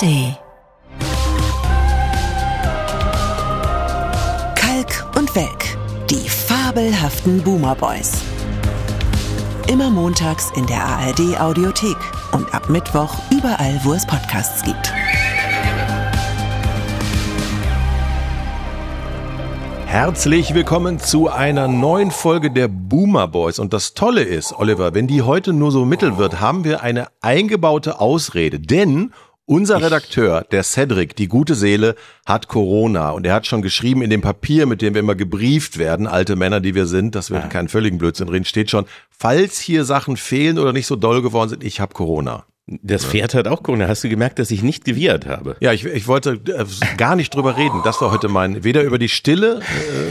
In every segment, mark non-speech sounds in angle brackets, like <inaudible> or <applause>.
ARD. Kalk und Welk, die fabelhaften Boomer Boys. Immer montags in der ARD Audiothek und ab Mittwoch überall, wo es Podcasts gibt. Herzlich willkommen zu einer neuen Folge der Boomer Boys. Und das Tolle ist, Oliver, wenn die heute nur so mittel wird, haben wir eine eingebaute Ausrede. Denn unser Redakteur, der Cedric, die gute Seele, hat Corona. Und er hat schon geschrieben in dem Papier, mit dem wir immer gebrieft werden, alte Männer, die wir sind, dass wir ja. keinen völligen Blödsinn reden, steht schon, falls hier Sachen fehlen oder nicht so doll geworden sind, ich habe Corona. Das Pferd hat auch Corona. Hast du gemerkt, dass ich nicht gewirrt habe? Ja, ich, ich wollte äh, gar nicht drüber reden. Das war heute mein, weder über die Stille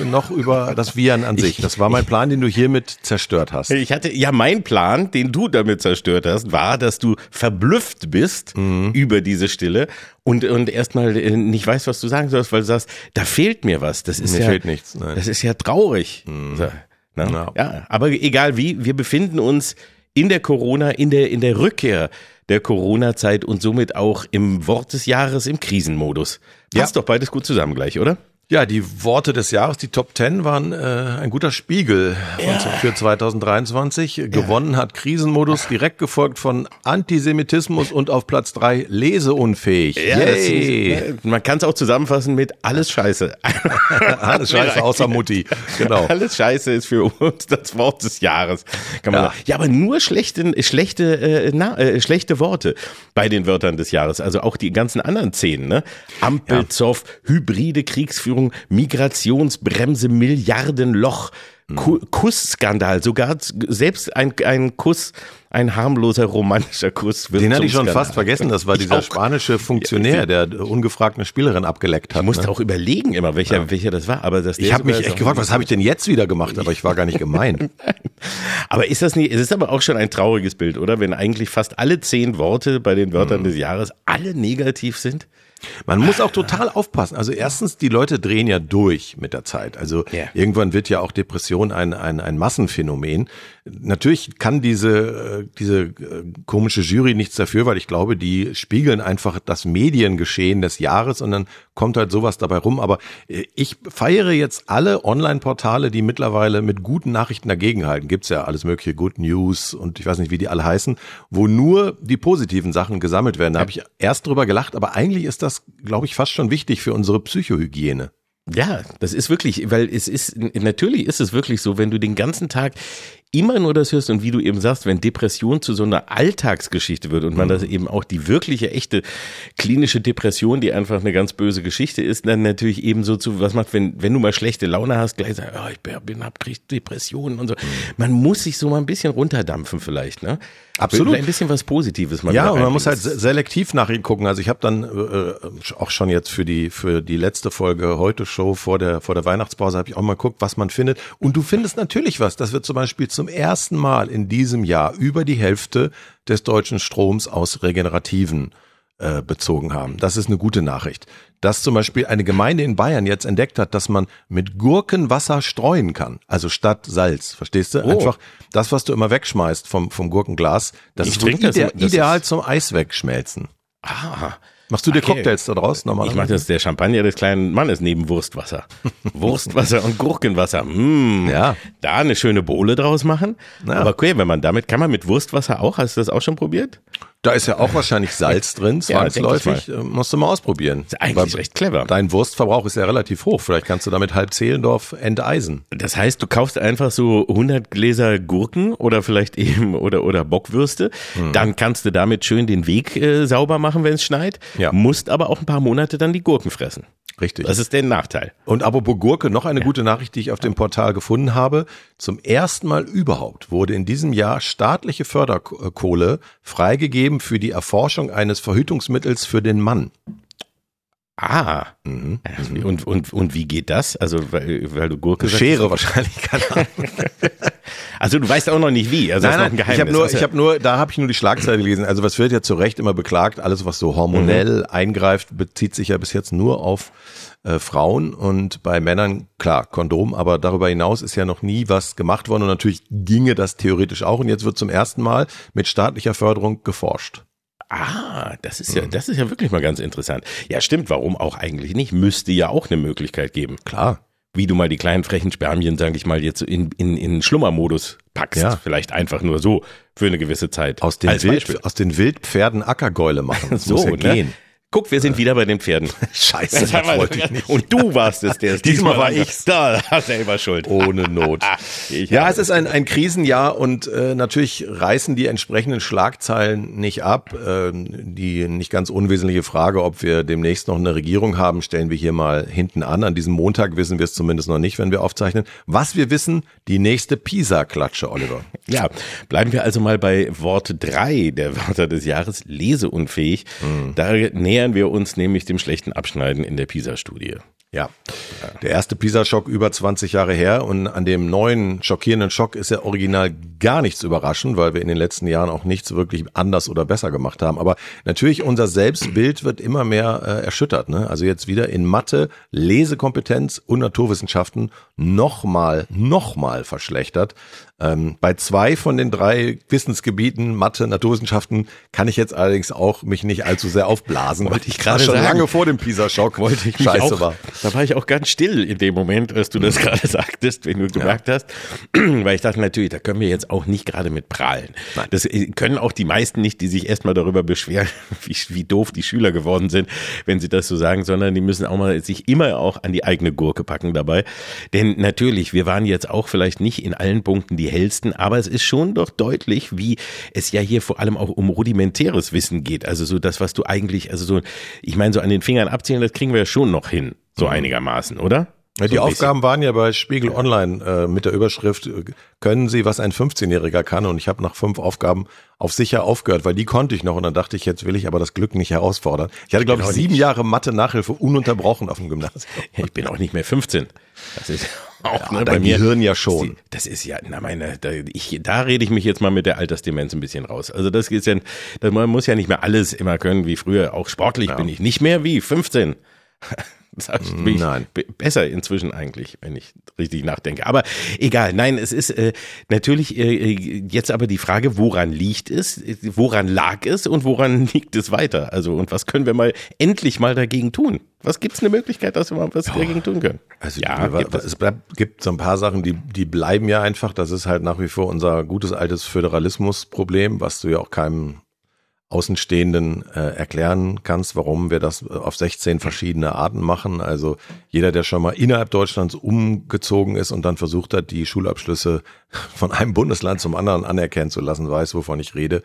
äh, noch über das Viren an sich. Das war mein Plan, den du hiermit zerstört hast. Ich hatte, ja, mein Plan, den du damit zerstört hast, war, dass du verblüfft bist mhm. über diese Stille und, und erstmal äh, nicht weißt, was du sagen sollst, weil du sagst, da fehlt mir was. Das ist mir ja, fehlt nichts. Nein. Das ist ja traurig. Mhm. So, ne? Ja, aber egal wie, wir befinden uns in der Corona, in der, in der Rückkehr der Corona-Zeit und somit auch im Wort des Jahres im Krisenmodus. Passt ja. doch beides gut zusammen gleich, oder? Ja, die Worte des Jahres, die Top Ten waren äh, ein guter Spiegel ja. für 2023. Ja. Gewonnen hat Krisenmodus, direkt gefolgt von Antisemitismus und auf Platz drei leseunfähig. Ja, ist, man kann es auch zusammenfassen mit alles Scheiße. <laughs> alles Scheiße außer Mutti. Genau. Alles Scheiße ist für uns das Wort des Jahres. Kann man ja. Sagen. ja, aber nur schlechte, schlechte, äh, na, äh, schlechte Worte bei den Wörtern des Jahres. Also auch die ganzen anderen zehn. Ne? Ampelzoff, hybride Kriegsführung Regierung, Migrationsbremse, Milliardenloch, Kussskandal, sogar selbst ein, ein Kuss, ein harmloser romantischer Kuss wird Den hatte ich schon Skandal. fast vergessen, das war ich dieser auch. spanische Funktionär, der ungefragt eine Spielerin abgeleckt hat. Ich musste ne? auch überlegen immer, welcher, ja. welcher das war. Aber das ich habe mich echt gefragt, was habe ich denn jetzt wieder gemacht? Aber ich war gar nicht gemeint. <laughs> aber ist das nicht, es ist aber auch schon ein trauriges Bild, oder? Wenn eigentlich fast alle zehn Worte bei den Wörtern hm. des Jahres alle negativ sind? Man muss auch total aufpassen. Also erstens, die Leute drehen ja durch mit der Zeit. Also yeah. irgendwann wird ja auch Depression ein, ein, ein Massenphänomen. Natürlich kann diese, äh, diese äh, komische Jury nichts dafür, weil ich glaube, die spiegeln einfach das Mediengeschehen des Jahres und dann kommt halt sowas dabei rum. Aber äh, ich feiere jetzt alle Online-Portale, die mittlerweile mit guten Nachrichten dagegenhalten. Gibt's ja alles mögliche Good News und ich weiß nicht, wie die alle heißen, wo nur die positiven Sachen gesammelt werden. Da habe ich erst drüber gelacht, aber eigentlich ist das, glaube ich, fast schon wichtig für unsere Psychohygiene. Ja, das ist wirklich, weil es ist, natürlich ist es wirklich so, wenn du den ganzen Tag immer nur das hörst und wie du eben sagst, wenn Depression zu so einer Alltagsgeschichte wird und man mhm. das eben auch die wirkliche, echte klinische Depression, die einfach eine ganz böse Geschichte ist, dann natürlich eben so zu, was macht, wenn, wenn du mal schlechte Laune hast, gleich sagen, oh, ich bin, hab krieg Depressionen und so. Mhm. Man muss sich so mal ein bisschen runterdampfen vielleicht, ne? Absolut. Ein bisschen was Positives. Man ja, und man muss halt selektiv nach ihm gucken. Also ich habe dann äh, auch schon jetzt für die für die letzte Folge heute Show vor der vor der Weihnachtspause habe ich auch mal geguckt, was man findet. Und du findest natürlich was. Das wird zum Beispiel zum ersten Mal in diesem Jahr über die Hälfte des deutschen Stroms aus regenerativen äh, bezogen haben. Das ist eine gute Nachricht. Dass zum Beispiel eine Gemeinde in Bayern jetzt entdeckt hat, dass man mit Gurkenwasser streuen kann. Also statt Salz. Verstehst du? Oh. Einfach das, was du immer wegschmeißt vom, vom Gurkenglas, das ich ist ide das, ideal zum Eis wegschmelzen. Ah. Machst du dir okay. Cocktails da draus normalerweise? Ich mache das der Champagner des kleinen Mannes neben Wurstwasser. Wurstwasser und Gurkenwasser. Mmh, ja. Da eine schöne Bohle draus machen. Ja. Aber okay, wenn man damit, kann man mit Wurstwasser auch, hast du das auch schon probiert? Da ist ja auch wahrscheinlich <laughs> Salz drin, zwangsläufig. Ja, Musst du mal ausprobieren. Ist eigentlich recht clever. Dein Wurstverbrauch ist ja relativ hoch. Vielleicht kannst du damit halb Zehlendorf enteisen. Das heißt, du kaufst einfach so 100 Gläser Gurken oder vielleicht eben <laughs> oder oder Bockwürste. Mhm. Dann kannst du damit schön den Weg äh, sauber machen, wenn es schneit. Ja. Musst aber auch ein paar Monate dann die Gurken fressen. Richtig. Das ist der Nachteil. Und apropos Gurke, noch eine ja. gute Nachricht, die ich auf dem Portal gefunden habe. Zum ersten Mal überhaupt wurde in diesem Jahr staatliche Förderkohle freigegeben für die Erforschung eines Verhütungsmittels für den Mann. Ah. Mhm. Und, und, und wie geht das? Also, weil, weil du Gurke Schere wahrscheinlich, <laughs> keine Ahnung. <laughs> also, du weißt auch noch nicht wie. Also, nein, nein, ich habe nur, also, ich habe nur, da habe ich nur die Schlagzeile gelesen. Also, was wird ja zu Recht immer beklagt? Alles, was so hormonell mhm. eingreift, bezieht sich ja bis jetzt nur auf äh, Frauen und bei Männern, klar, Kondom, aber darüber hinaus ist ja noch nie was gemacht worden und natürlich ginge das theoretisch auch und jetzt wird zum ersten Mal mit staatlicher Förderung geforscht. Ah, das ist ja, das ist ja wirklich mal ganz interessant. Ja, stimmt. Warum auch eigentlich nicht? Müsste ja auch eine Möglichkeit geben. Klar. Wie du mal die kleinen frechen Spermien, sage ich mal, jetzt in, in, in Schlummermodus packst. Ja. Vielleicht einfach nur so für eine gewisse Zeit. Aus den. Wild, aus den Wildpferden Ackergäule machen. <laughs> Das so, muss ja ne? gehen. Guck, wir sind wieder bei den Pferden. <laughs> Scheiße, Das wollte ich nicht. Und du warst es, der es <laughs> Diesmal war angab. ich's. Da, selber schuld. Ohne Not. <laughs> Ich ja, es ist ein, ein Krisenjahr und äh, natürlich reißen die entsprechenden Schlagzeilen nicht ab. Ähm, die nicht ganz unwesentliche Frage, ob wir demnächst noch eine Regierung haben, stellen wir hier mal hinten an. An diesem Montag wissen wir es zumindest noch nicht, wenn wir aufzeichnen. Was wir wissen, die nächste PISA-Klatsche, Oliver. Ja, bleiben wir also mal bei Wort drei der Wörter des Jahres, leseunfähig. Mhm. Da nähern wir uns nämlich dem schlechten Abschneiden in der PISA-Studie. Ja, der erste PISA-Schock über 20 Jahre her und an dem neuen schockierenden Schock ist ja original gar nichts überraschend, weil wir in den letzten Jahren auch nichts wirklich anders oder besser gemacht haben. Aber natürlich unser Selbstbild wird immer mehr äh, erschüttert. Ne? Also jetzt wieder in Mathe, Lesekompetenz und Naturwissenschaften nochmal, nochmal verschlechtert. Ähm, bei zwei von den drei Wissensgebieten, Mathe, Naturwissenschaften, kann ich jetzt allerdings auch mich nicht allzu sehr aufblasen. Wollte ich gerade schon sagen. lange vor dem PISA-Schock Wollte ich mich scheiße auch, war. Da war ich auch ganz still in dem Moment, als du das gerade <laughs> sagtest, wenn du gemerkt hast. <clears throat> Weil ich dachte natürlich, da können wir jetzt auch nicht gerade mit prahlen. Das äh, können auch die meisten nicht, die sich erstmal darüber beschweren, <laughs> wie, wie doof die Schüler geworden sind, wenn sie das so sagen, sondern die müssen auch mal sich immer auch an die eigene Gurke packen dabei. Denn natürlich, wir waren jetzt auch vielleicht nicht in allen Punkten die hellsten, aber es ist schon doch deutlich, wie es ja hier vor allem auch um rudimentäres Wissen geht. Also so das, was du eigentlich, also so, ich meine, so an den Fingern abzählen, das kriegen wir ja schon noch hin, so einigermaßen, oder? Ja, die So Aufgaben waren ja bei Spiegel Online äh, mit der Überschrift, äh, können Sie, was ein 15-Jähriger kann? Und ich habe nach fünf Aufgaben auf sicher aufgehört, weil die konnte ich noch. Und dann dachte ich, jetzt will ich aber das Glück nicht herausfordern. Ich hatte, glaube ich, Genau sieben nicht. Jahre Mathe-Nachhilfe ununterbrochen auf dem Gymnasium. <laughs> Ich bin auch nicht mehr 15. Das ist <laughs> auch ne, bei mir. Gehirn ja schon. Das ist ja, na meine, da, ich, da rede ich mich jetzt mal mit der Altersdemenz ein bisschen raus. Also das ist ja, das, man muss ja nicht mehr alles immer können wie früher. Auch sportlich bin ich nicht mehr wie 15. <laughs> <laughs> Sag ich, bin Nein. be- besser inzwischen eigentlich, wenn ich richtig nachdenke. Aber egal, nein, es ist äh, natürlich äh, jetzt aber die Frage, woran liegt es, woran lag es und woran <laughs> liegt es weiter? Also und was können wir mal endlich mal dagegen tun? Was gibt's eine Möglichkeit, dass wir mal was dagegen tun können? Also ja, gibt es. es bleibt, gibt so ein paar Sachen, die, die bleiben ja einfach. Das ist halt nach wie vor unser gutes altes Föderalismusproblem, was du ja auch keinem Außenstehenden äh, erklären kannst, warum wir das auf 16 verschiedene Arten machen. Also jeder, der schon mal innerhalb Deutschlands umgezogen ist und dann versucht hat, die Schulabschlüsse von einem Bundesland zum anderen anerkennen zu lassen, weiß, wovon ich rede.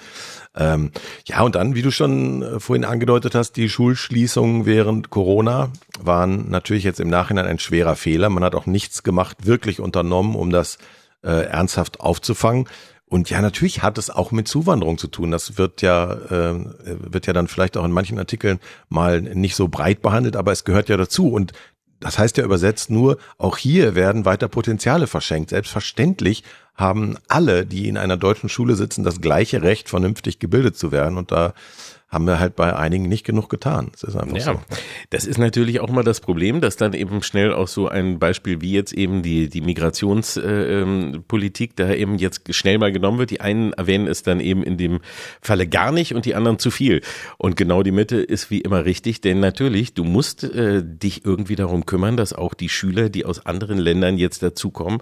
Ähm, ja, und dann, wie du schon äh, vorhin angedeutet hast, die Schulschließungen während Corona waren natürlich jetzt im Nachhinein ein schwerer Fehler. Man hat auch nichts gemacht, wirklich unternommen, um das äh, ernsthaft aufzufangen. Und ja, natürlich hat es auch mit Zuwanderung zu tun. Das wird ja, äh, wird ja dann vielleicht auch in manchen Artikeln mal nicht so breit behandelt, aber es gehört ja dazu. Und das heißt ja übersetzt nur, auch hier werden weiter Potenziale verschenkt. Selbstverständlich haben alle, die in einer deutschen Schule sitzen, das gleiche Recht, vernünftig gebildet zu werden. Und da haben wir halt bei einigen nicht genug getan. Das ist einfach Ja, so. das ist natürlich auch mal das Problem, dass dann eben schnell auch so ein Beispiel wie jetzt eben die, die Migrationspolitik äh, ähm, da eben jetzt schnell mal genommen wird. Die einen erwähnen es dann eben in dem Falle gar nicht und die anderen zu viel. Und genau die Mitte ist wie immer richtig, denn natürlich, du musst äh, dich irgendwie darum kümmern, dass auch die Schüler, die aus anderen Ländern jetzt dazukommen,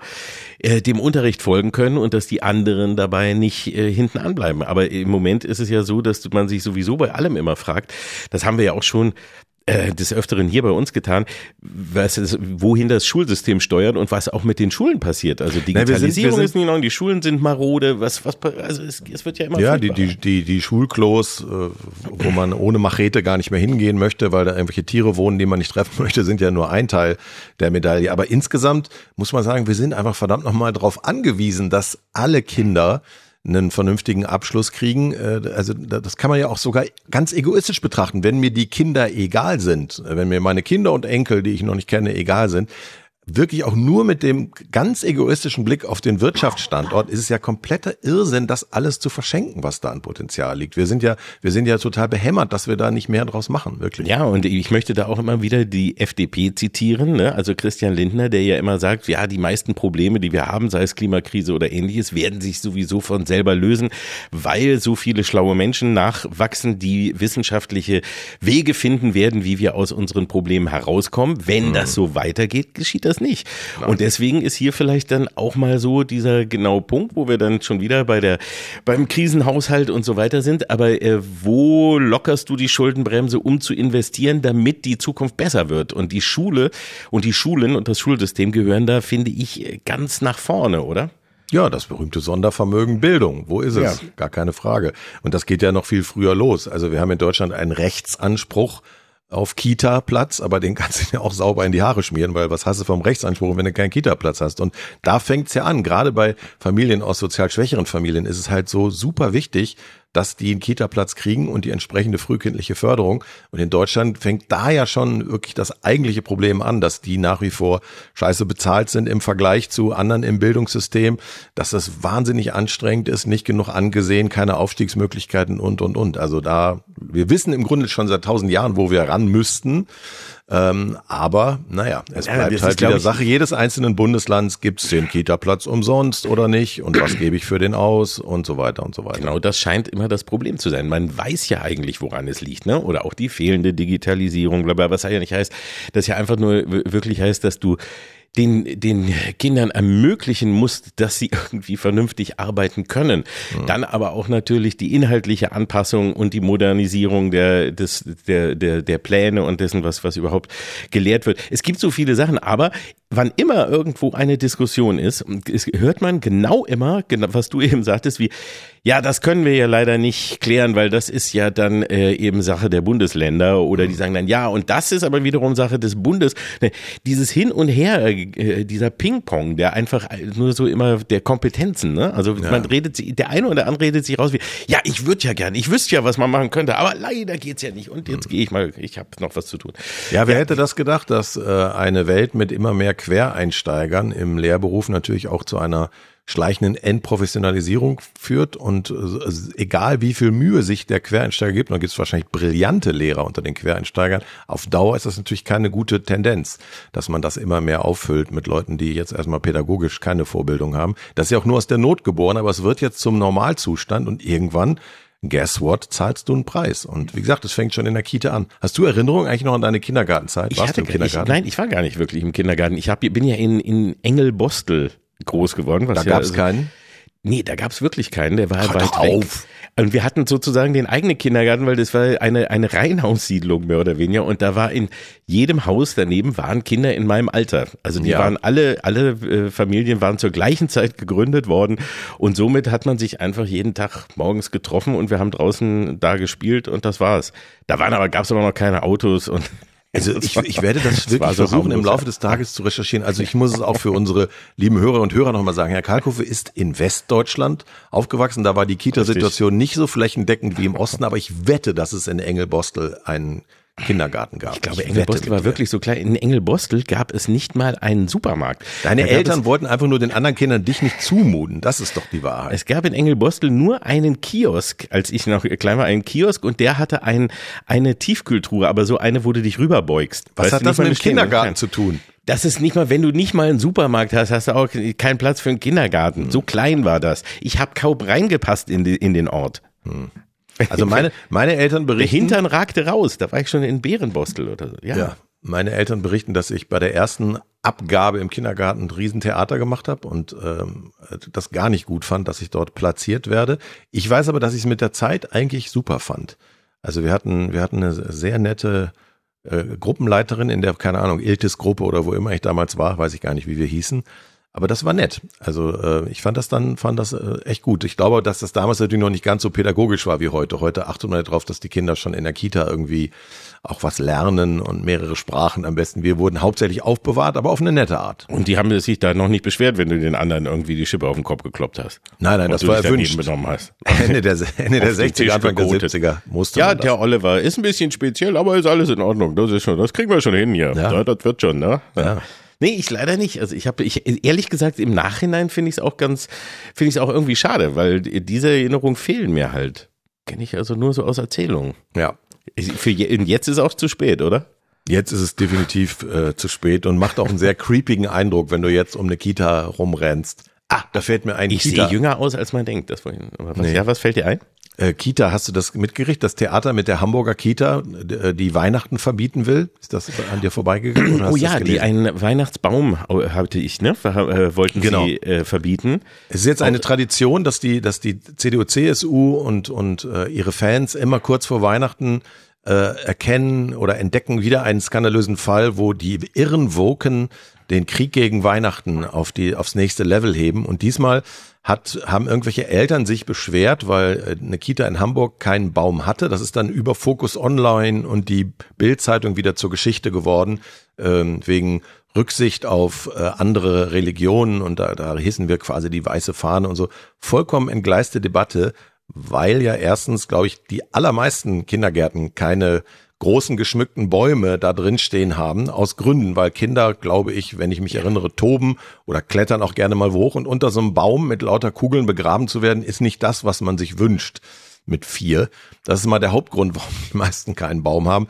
äh, dem Unterricht folgen können und dass die anderen dabei nicht äh, hinten anbleiben. Aber im Moment ist es ja so, dass man sich sowieso bei allem immer fragt, das haben wir ja auch schon äh, des Öfteren hier bei uns getan, was ist, wohin das Schulsystem steuert und was auch mit den Schulen passiert. Also wir sind- Digitalisierung wir sind- ist nicht noch, die Schulen sind marode, was, was, also es, es wird ja immer Ja, die, die, die, die Schulklos, äh, wo man ohne Machete gar nicht mehr hingehen möchte, weil da irgendwelche Tiere wohnen, die man nicht treffen möchte, sind ja nur ein Teil der Medaille. Aber insgesamt muss man sagen, wir sind einfach verdammt nochmal darauf angewiesen, dass alle Kinder einen vernünftigen Abschluss kriegen. Äh, Also da- das kann man ja auch sogar ganz egoistisch betrachten. Wenn mir die Kinder egal sind, äh, wenn mir meine Kinder und Enkel, die ich noch nicht kenne, egal sind, wirklich auch nur mit dem ganz egoistischen Blick auf den Wirtschaftsstandort ist es ja kompletter Irrsinn, das alles zu verschenken, was da an Potenzial liegt. Wir sind ja, wir sind ja total behämmert, dass wir da nicht mehr draus machen, wirklich. Ja, und ich möchte da auch immer wieder die FDP zitieren, ne? also Christian Lindner, der ja immer sagt, ja, die meisten Probleme, die wir haben, sei es Klimakrise oder ähnliches, werden sich sowieso von selber lösen, weil so viele schlaue Menschen nachwachsen, die wissenschaftliche Wege finden werden, wie wir aus unseren Problemen herauskommen. Wenn mhm. das so weitergeht, geschieht das das nicht. Nein. Und deswegen ist hier vielleicht dann auch mal so dieser genaue Punkt, wo wir dann schon wieder bei der, beim Krisenhaushalt und so weiter sind. Aber äh, wo lockerst du die Schuldenbremse, um zu investieren, damit die Zukunft besser wird? Und die Schule und die Schulen und das Schulsystem gehören da, finde ich, ganz nach vorne, oder? Ja, das berühmte Sondervermögen Bildung. Wo ist es? Ja. Gar keine Frage. Und das geht ja noch viel früher los. Also wir haben in Deutschland einen Rechtsanspruch auf Kita-Platz, aber den kannst du <laughs> ja auch sauber in die Haare schmieren, weil was hast du vom Rechtsanspruch, wenn du keinen Kita-Platz hast? Und da fängt's ja an. Gerade bei Familien aus sozial schwächeren Familien ist es halt so super wichtig, dass die einen Kita-Platz kriegen und die entsprechende frühkindliche Förderung. Und in Deutschland fängt da ja schon wirklich das eigentliche Problem an, dass die nach wie vor scheiße bezahlt sind im Vergleich zu anderen im Bildungssystem, dass das wahnsinnig anstrengend ist, nicht genug angesehen, keine Aufstiegsmöglichkeiten und, und, und. Also da, wir wissen im Grunde schon seit tausend Jahren, wo wir ran müssten. Ähm, aber naja, es ja, bleibt halt wieder Sache jedes einzelnen Bundeslands, gibt es den Kita-Platz umsonst oder nicht und was gebe ich für den aus und so weiter und so weiter. Genau, das scheint immer das Problem zu sein. Man weiß ja eigentlich, woran es liegt, ne? Oder auch die fehlende Digitalisierung, bla bla, was ja nicht heißt, das ja einfach nur wirklich heißt, dass du den, den Kindern ermöglichen muss, dass sie <laughs> irgendwie vernünftig arbeiten können. Mhm. Dann aber auch natürlich die inhaltliche Anpassung und die Modernisierung der, des, der, der, der Pläne und dessen, was, was überhaupt gelehrt wird. Es gibt so viele Sachen, aber wann immer irgendwo eine Diskussion ist, hört man genau immer, was du eben sagtest, wie, ja, das können wir ja leider nicht klären, weil das ist ja dann äh, eben Sache der Bundesländer oder die mhm. sagen dann, ja, und das ist aber wiederum Sache des Bundes. Ne, dieses Hin und Her, äh, dieser Ping-Pong, der einfach nur so immer der Kompetenzen, ne? Also ja. man redet, der eine oder andere redet sich raus wie, ja, ich würde ja gern, ich wüsste ja, was man machen könnte, aber leider geht's ja nicht. Und jetzt mhm. gehe ich mal, ich habe noch was zu tun. Ja, wer ja. hätte das gedacht, dass äh, eine Welt mit immer mehr Quereinsteigern im Lehrberuf natürlich auch zu einer schleichenden Endprofessionalisierung führt und äh, egal wie viel Mühe sich der Quereinsteiger gibt, und da gibt es wahrscheinlich brillante Lehrer unter den Quereinsteigern, auf Dauer ist das natürlich keine gute Tendenz, dass man das immer mehr auffüllt mit Leuten, die jetzt erstmal pädagogisch keine Vorbildung haben. Das ist ja auch nur aus der Not geboren, aber es wird jetzt zum Normalzustand und irgendwann guess what, zahlst du einen Preis. Und wie gesagt, es fängt schon in der Kita an. Hast du Erinnerungen eigentlich noch an deine Kindergartenzeit? Ich Warst du im Kindergarten? Ich, nein, ich war gar nicht wirklich im Kindergarten. Ich hab, bin ja in, in Engelbostel groß geworden. Was da gab es ja, keinen? Nee, da gab es wirklich keinen, der war Ach, weit weg. Auf. Und wir hatten sozusagen den eigenen Kindergarten, weil das war eine, eine Reihenhaussiedlung mehr oder weniger. Und da war in jedem Haus daneben waren Kinder in meinem Alter. Also die ja. waren alle, alle äh, Familien waren zur gleichen Zeit gegründet worden. Und somit hat man sich einfach jeden Tag morgens getroffen und wir haben draußen da gespielt und das war's. Da waren aber, gab es aber noch keine Autos und also ich, ich werde das, <laughs> das wirklich so versuchen, im Laufe des Tages zu recherchieren. Also ich muss es auch für unsere lieben Hörer und Hörer nochmal sagen. Herr Kalkofe ist in Westdeutschland aufgewachsen. Da war die Kita-Situation nicht so flächendeckend wie im Osten, aber ich wette, dass es in Engelbostel einen Kindergarten gab. Ich glaube, Engelbostel war wirklich so klein. In Engelbostel gab es nicht mal einen Supermarkt. Deine Eltern wollten einfach nur den anderen Kindern dich nicht zumuten. Das ist doch die Wahrheit. Es gab in Engelbostel nur einen Kiosk, als ich noch klein war, einen Kiosk und der hatte ein, eine Tiefkühltruhe, aber so eine, wo du dich rüberbeugst. Was weißt hat das mit dem Kindergarten zu tun? Das ist nicht mal, wenn du nicht mal einen Supermarkt hast, hast du auch keinen Platz für einen Kindergarten. Hm. So klein war das. Ich habe kaum reingepasst in, die, in den Ort. Hm. Also meine, meine Eltern berichten. Der Hintern ragte raus, da war ich schon in Bärenbostel oder so. Ja. ja. Meine Eltern berichten, dass ich bei der ersten Abgabe im Kindergarten ein Riesentheater gemacht habe und ähm, das gar nicht gut fand, dass ich dort platziert werde. Ich weiß aber, dass ich es mit der Zeit eigentlich super fand. Also wir hatten, wir hatten eine sehr nette äh, Gruppenleiterin in der, keine Ahnung, Iltis-Gruppe oder wo immer ich damals war, weiß ich gar nicht, wie wir hießen. Aber das war nett. Also äh, ich fand das dann, fand das äh, echt gut. Ich glaube, dass das damals natürlich noch nicht ganz so pädagogisch war wie heute. Heute achtet man darauf, dass die Kinder schon in der Kita irgendwie auch was lernen und mehrere Sprachen am besten. Wir wurden hauptsächlich aufbewahrt, aber auf eine nette Art. Und die haben sich da noch nicht beschwert, wenn du den anderen irgendwie die Schippe auf den Kopf gekloppt hast. Nein, nein, das war erwünscht. Benommen hast. Ende der, Ende der 60er, Anfang der 70er musste Ja, der Oliver ist ein bisschen speziell, aber ist alles in Ordnung. Das ist schon, das kriegen wir schon hin hier. Ja. Das, das wird schon, ne? Ja. Nee, ich leider nicht. Also ich habe, ich ehrlich gesagt, im Nachhinein finde ich es auch ganz, finde ich es auch irgendwie schade, weil diese Erinnerungen fehlen mir halt. Kenne ich also nur so aus Erzählungen. Ja. Für jetzt ist es auch zu spät, oder? Jetzt ist es definitiv äh, zu spät und macht auch einen sehr creepigen Eindruck, wenn du jetzt um eine Kita rumrennst. Ah, da fällt mir ein. Ich sehe jünger aus, als man denkt. Das vorhin. Was, nee. Ja, was fällt dir ein? Äh, Kita, hast du das mitgekriegt? Das Theater mit der Hamburger Kita, äh, die Weihnachten verbieten will? Ist das an dir vorbeigegangen? oh ja, die einen Weihnachtsbaum hatte ich, ne? Äh, wollten genau. sie äh, verbieten. Es ist jetzt eine Tradition, dass die, dass die CDU, CSU und und äh, ihre Fans immer kurz vor Weihnachten äh, erkennen oder entdecken wieder einen skandalösen Fall, wo die irren Woken den Krieg gegen Weihnachten auf die aufs nächste Level heben und diesmal hat, haben irgendwelche Eltern sich beschwert, weil äh, eine Kita in Hamburg keinen Baum hatte. Das ist dann über Focus Online und die Bildzeitung wieder zur Geschichte geworden, ähm, wegen Rücksicht auf äh, andere Religionen und da, da hissen wir quasi die weiße Fahne und so. Vollkommen entgleiste Debatte, weil ja erstens, glaube ich, die allermeisten Kindergärten keine großen geschmückten Bäume da drin stehen haben, aus Gründen, weil Kinder, glaube ich, wenn ich mich erinnere, toben oder klettern auch gerne mal hoch und unter so einem Baum mit lauter Kugeln begraben zu werden, ist nicht das, was man sich wünscht mit vier. Das ist mal der Hauptgrund, <laughs> warum die meisten keinen Baum haben.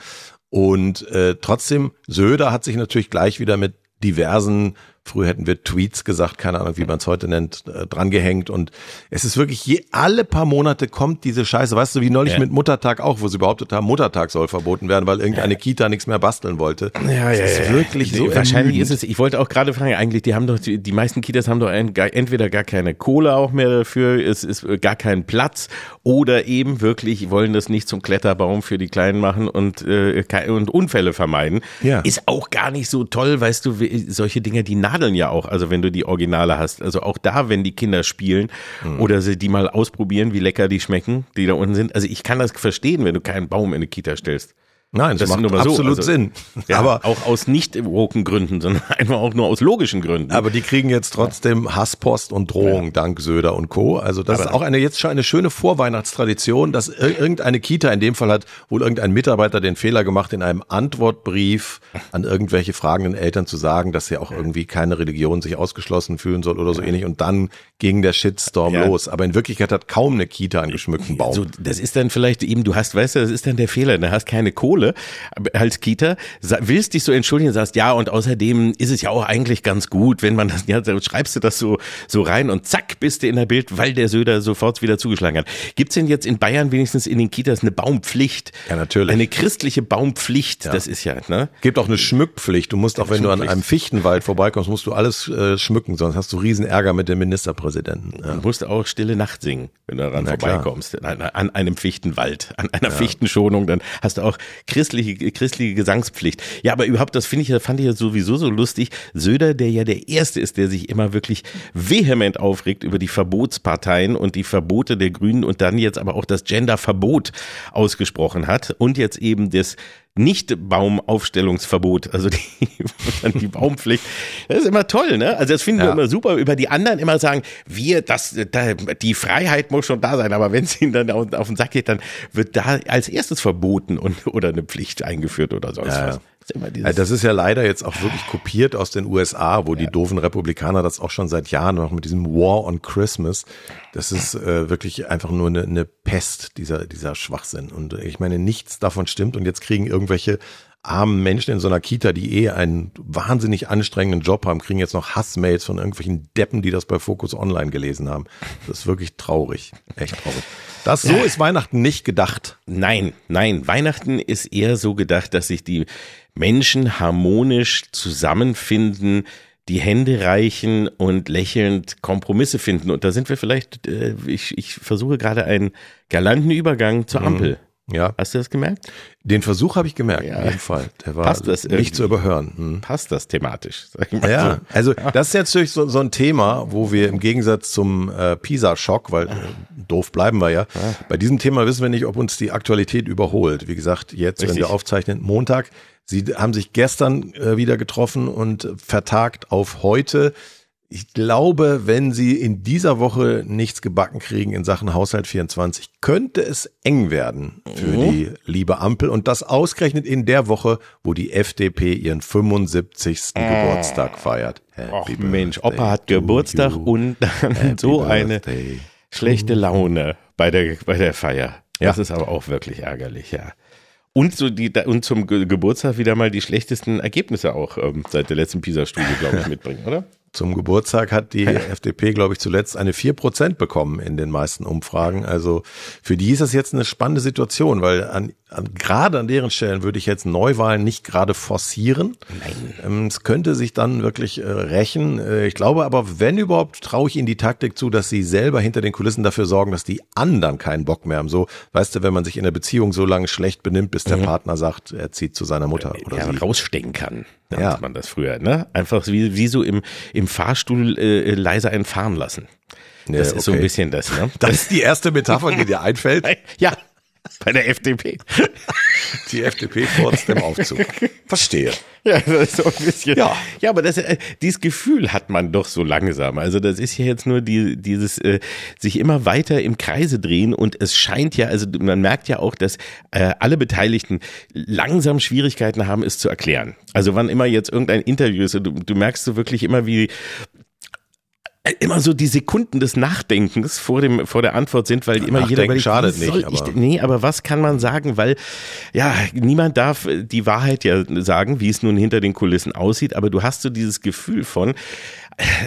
Und äh, trotzdem, Söder hat sich natürlich gleich wieder mit diversen Früher hätten wir Tweets gesagt, keine Ahnung, wie man es heute nennt, äh, drangehängt. Und es ist wirklich je alle paar Monate kommt diese Scheiße. Weißt du, wie neulich ja. mit Muttertag auch, wo sie behauptet haben, Muttertag soll verboten werden, weil irgendeine ja. Kita nichts mehr basteln wollte. Ja, ja, das ist ja, wirklich so. Wahrscheinlich ermüdend. ist es. Ich wollte auch gerade fragen, eigentlich, die haben doch, die, die meisten Kitas haben doch ein, entweder gar keine Kohle auch mehr dafür, es ist gar kein Platz oder eben wirklich wollen das nicht zum Kletterbaum für die Kleinen machen und, äh, und Unfälle vermeiden. Ja. Ist auch gar nicht so toll, weißt du, solche Dinge, die nadeln ja auch, also wenn du die Originale hast. Also auch da, wenn die Kinder spielen mhm. oder sie die mal ausprobieren, wie lecker die schmecken, die da unten sind. Also ich kann das verstehen, wenn du keinen Baum in eine Kita stellst. Nein, das, das macht absolut so. also, Sinn. Ja, aber auch aus nicht woken Gründen, sondern <laughs> einfach auch nur aus logischen Gründen. Aber die kriegen jetzt trotzdem Hasspost und Drohung ja. dank Söder und Co. Also das aber ist auch eine jetzt schon eine schöne Vorweihnachtstradition, dass irgendeine Kita in dem Fall hat wohl irgendein Mitarbeiter den Fehler gemacht, in einem Antwortbrief an irgendwelche fragenden Eltern zu sagen, dass sie auch irgendwie keine Religion sich ausgeschlossen fühlen soll oder so ähnlich. Und dann ging der Shitstorm ja. los. Aber in Wirklichkeit hat kaum eine Kita einen geschmückten Baum. So, das ist dann vielleicht eben, du hast, weißt du, das ist dann der Fehler, du hast keine Kohle Schule als Kita, willst dich so entschuldigen, sagst ja und außerdem ist es ja auch eigentlich ganz gut, wenn man das, <laughs> ja, schreibst du das so, so rein und zack, bist du in der Bild, weil der Söder sofort wieder zugeschlagen hat. Gibt's denn jetzt in Bayern wenigstens in den Kitas eine Baumpflicht? Ja, natürlich. Eine christliche Baumpflicht, ja. das ist ja, ne? Gibt auch eine Schmückpflicht. Du musst auch, wenn du an einem Fichtenwald vorbeikommst, musst du alles äh, schmücken, sonst hast du riesen Ärger mit dem Ministerpräsidenten. Ja. Du musst auch Stille Nacht singen, wenn du daran Na, vorbeikommst, an, an, einem Fichtenwald, an einer ja. Fichtenschonung, dann hast du auch christliche, christliche Gesangspflicht. Ja, aber überhaupt, das finde ich, fand ich ja sowieso so lustig. Söder, der ja der Erste ist, der sich immer wirklich vehement aufregt über die Verbotsparteien und die Verbote der Grünen und dann jetzt aber auch das Genderverbot ausgesprochen hat und jetzt eben das nicht-Baumaufstellungsverbot, also die, <laughs> die Baumpflicht. Das ist immer toll, ne? Also das finden ja. wir immer super. Über die anderen immer sagen, wir, das, da, die Freiheit muss schon da sein, aber wenn es ihnen dann auf, auf, den Sack geht, dann wird da als erstes verboten und oder eine Pflicht eingeführt oder sonst ja. was. Das, das ist ja leider jetzt auch wirklich kopiert aus den USA, wo ja. die doofen Republikaner das auch schon seit Jahren noch mit diesem War on Christmas. Das ist äh, wirklich einfach nur eine, eine Pest, dieser, dieser Schwachsinn. Und ich meine, nichts davon stimmt. Und jetzt kriegen irgendwelche armen Menschen in so einer Kita, die eh einen wahnsinnig anstrengenden Job haben, kriegen jetzt noch Hassmails von irgendwelchen Deppen, die das bei Focus Online gelesen haben. Das ist wirklich traurig. Echt traurig. Das so ist Weihnachten nicht gedacht. Nein, nein. Weihnachten ist eher so gedacht, dass sich die Menschen harmonisch zusammenfinden, die Hände reichen und lächelnd Kompromisse finden. Und da sind wir vielleicht, äh, ich, ich versuche gerade einen galanten Übergang zur mhm. Ja. Hast du das gemerkt? Den Versuch habe ich gemerkt, ja. auf jeden Fall. Der war Passt das nicht zu überhören. Hm. Passt das thematisch? ja, so. also das ist jetzt natürlich so, so, ein Thema, wo wir im Gegensatz zum äh, Pisa-Schock, weil äh, doof bleiben wir ja, bei diesem Thema wissen wir nicht, ob uns die Aktualität überholt. Wie gesagt, jetzt, Richtig. wenn wir aufzeichnen, Montag. Sie haben sich gestern äh, wieder getroffen und vertagt auf heute ich glaube, wenn sie in dieser Woche nichts gebacken kriegen in Sachen Haushalt 24, könnte es eng werden für mhm. die liebe Ampel und das ausgerechnet in der Woche, wo die FDP ihren 75. Äh. Geburtstag feiert. Happy Och Mensch, Opa hat Geburtstag you. und dann <laughs> so birthday. eine schlechte Laune bei der, bei der Feier. Das ja. ist aber auch wirklich ärgerlich, ja. Und so die und zum Geburtstag wieder mal die schlechtesten Ergebnisse auch ähm, seit der letzten PISA-Studie, glaube ich, <laughs> mitbringen, oder? Zum Geburtstag hat die FDP, glaube ich, zuletzt eine vier Prozent bekommen in den meisten Umfragen. Also für die ist das jetzt eine spannende Situation, weil an, an, gerade an deren Stellen würde ich jetzt Neuwahlen nicht gerade forcieren. Nein. Ähm, es könnte sich dann wirklich äh, rächen. Äh, ich glaube aber, wenn überhaupt, traue ich ihnen die Taktik zu, dass sie selber hinter den Kulissen dafür sorgen, dass die anderen keinen Bock mehr haben. So, weißt du, wenn man sich in der Beziehung so lange schlecht benimmt, bis der mhm. Partner sagt, er zieht zu seiner Mutter oder ja, sie. rausstecken kann nannte ja. man das früher, ne? Einfach wie, wie so im, im Fahrstuhl äh, leiser einen fahren lassen. Das ja, ist okay. so ein bisschen das, ne? <laughs> Das ist die erste Metapher, die <laughs> dir einfällt. Ja, bei der FDP. Die FDP vor dem Aufzug. Verstehe. Ja, das ist so ein bisschen. Ja, ja aber das, äh, dieses Gefühl hat man doch so langsam. Also das ist ja jetzt nur die, dieses äh, sich immer weiter im Kreise drehen und es scheint ja, also man merkt ja auch, dass äh, alle Beteiligten langsam Schwierigkeiten haben, es zu erklären. Also wann immer jetzt irgendein Interview ist, du, du merkst so wirklich immer, wie immer so die Sekunden des Nachdenkens vor dem vor der Antwort sind, weil immer jeder weil schadet nicht. Aber ich, nee, aber was kann man sagen? Weil ja niemand darf die Wahrheit ja sagen, wie es nun hinter den Kulissen aussieht. Aber du hast so dieses Gefühl von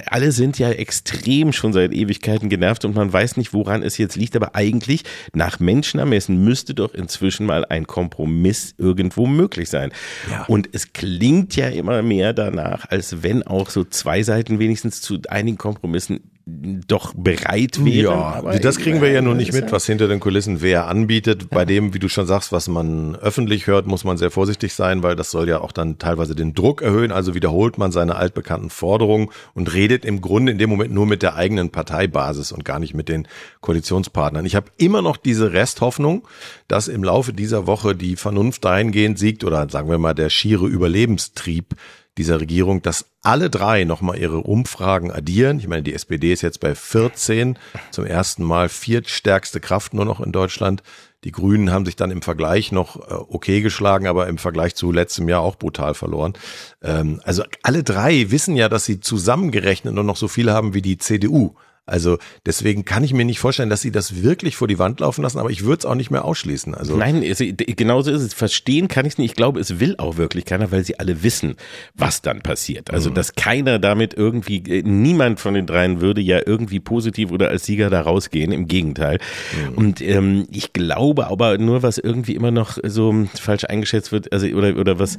alle sind ja extrem schon seit Ewigkeiten genervt und man weiß nicht, woran es jetzt liegt, aber eigentlich nach Menschenermessen müsste doch inzwischen mal ein Kompromiss irgendwo möglich sein. Ja. Und es klingt ja immer mehr danach, als wenn auch so zwei Seiten wenigstens zu einigen Kompromissen doch bereit wäre. Ja, das kriegen wir ja nur nicht mit, was hinter den Kulissen wer anbietet. Bei dem, wie du schon sagst, was man öffentlich hört, muss man sehr vorsichtig sein, weil das soll ja auch dann teilweise den Druck erhöhen. Also wiederholt man seine altbekannten Forderungen und redet im Grunde in dem Moment nur mit der eigenen Parteibasis und gar nicht mit den Koalitionspartnern. Ich habe immer noch diese Resthoffnung, dass im Laufe dieser Woche die Vernunft dahingehend siegt oder sagen wir mal der schiere Überlebenstrieb dieser Regierung, dass alle drei nochmal ihre Umfragen addieren. Ich meine, die SPD ist jetzt bei 14, zum ersten Mal viertstärkste Kraft nur noch in Deutschland. Die Grünen haben sich dann im Vergleich noch äh, okay geschlagen, aber im Vergleich zu letztem Jahr auch brutal verloren. Ähm, also alle drei wissen ja, dass sie zusammengerechnet nur noch so viel haben wie die CDU. Also deswegen kann ich mir nicht vorstellen, dass sie das wirklich vor die Wand laufen lassen, aber ich würde es auch nicht mehr ausschließen. Also Nein, genauso ist es. Verstehen kann ich es nicht. Ich glaube, es will auch wirklich keiner, weil sie alle wissen, was dann passiert. Also, mhm. dass keiner damit irgendwie, äh, niemand von den dreien würde ja irgendwie positiv oder als Sieger da rausgehen. Im Gegenteil. Mhm. Und ähm, ich glaube aber nur, was irgendwie immer noch so falsch eingeschätzt wird, also oder, oder was,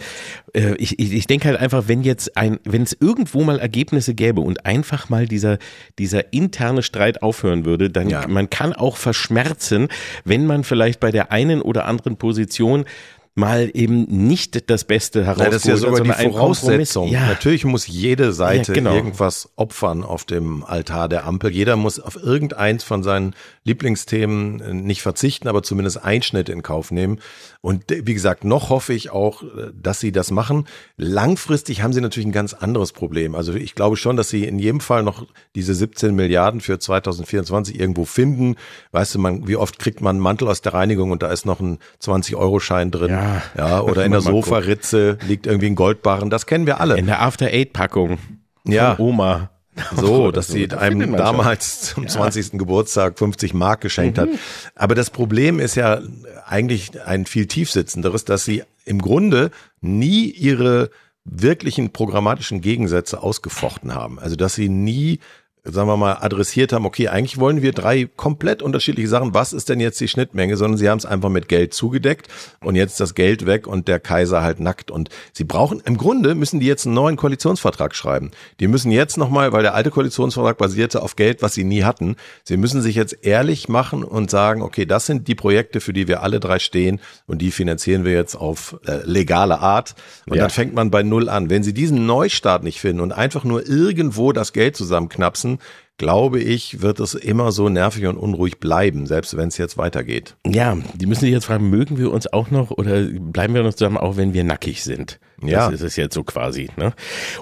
äh, ich, ich, ich denke halt einfach, wenn jetzt ein, wenn es irgendwo mal Ergebnisse gäbe und einfach mal dieser, dieser interne Streit aufhören würde, dann ja. man kann auch verschmerzen, wenn man vielleicht bei der einen oder anderen Position mal eben nicht das Beste herausholen. das ist ja sogar die Voraussetzung. Ja. Natürlich muss jede Seite ja, genau. irgendwas opfern auf dem Altar der Ampel. Jeder muss auf irgendeins von seinen Lieblingsthemen äh, nicht verzichten, aber zumindest Einschnitt in Kauf nehmen. Und wie gesagt, noch hoffe ich auch, äh, dass sie das machen. Langfristig haben sie natürlich ein ganz anderes Problem. Also ich glaube schon, dass sie in jedem Fall noch diese 17 Milliarden für 2024 irgendwo finden. Weißt du, man, wie oft kriegt man einen Mantel aus der Reinigung und da ist noch ein 20-Euro-Schein drin. Ja, ja <laughs> oder in der Sofaritze liegt irgendwie ein Goldbarren. Das kennen wir alle. In der After-Eight-Packung. Ja. Oma. <laughs> So, dass sie einem damals zum ja. 20. Geburtstag 50 Mark geschenkt mhm. hat. Aber das Problem ist ja eigentlich ein viel tiefsitzenderes, dass sie im Grunde nie ihre wirklichen programmatischen Gegensätze ausgefochten haben. Also dass sie nie sagen wir mal, adressiert haben, okay, eigentlich wollen wir drei komplett unterschiedliche Sachen. Was ist denn jetzt die Schnittmenge? Sondern sie haben es einfach mit Geld zugedeckt und jetzt das Geld weg und der Kaiser halt nackt. Und sie brauchen, im Grunde müssen die jetzt einen neuen Koalitionsvertrag schreiben. Die müssen jetzt nochmal, weil der alte Koalitionsvertrag basierte auf Geld, was sie nie hatten. Sie müssen sich jetzt ehrlich machen und sagen, okay, das sind die Projekte, für die wir alle drei stehen und die finanzieren wir jetzt auf äh, legale Art. Und ja. dann fängt man bei Null an. Wenn sie diesen Neustart nicht finden und einfach nur irgendwo das Geld zusammenknapsen, glaube ich, wird es immer so nervig und unruhig bleiben, selbst wenn es jetzt weitergeht. Ja, die müssen sich jetzt fragen, mögen wir uns auch noch oder bleiben wir noch zusammen, auch wenn wir nackig sind? Ja. Das ist es jetzt so quasi. Ne?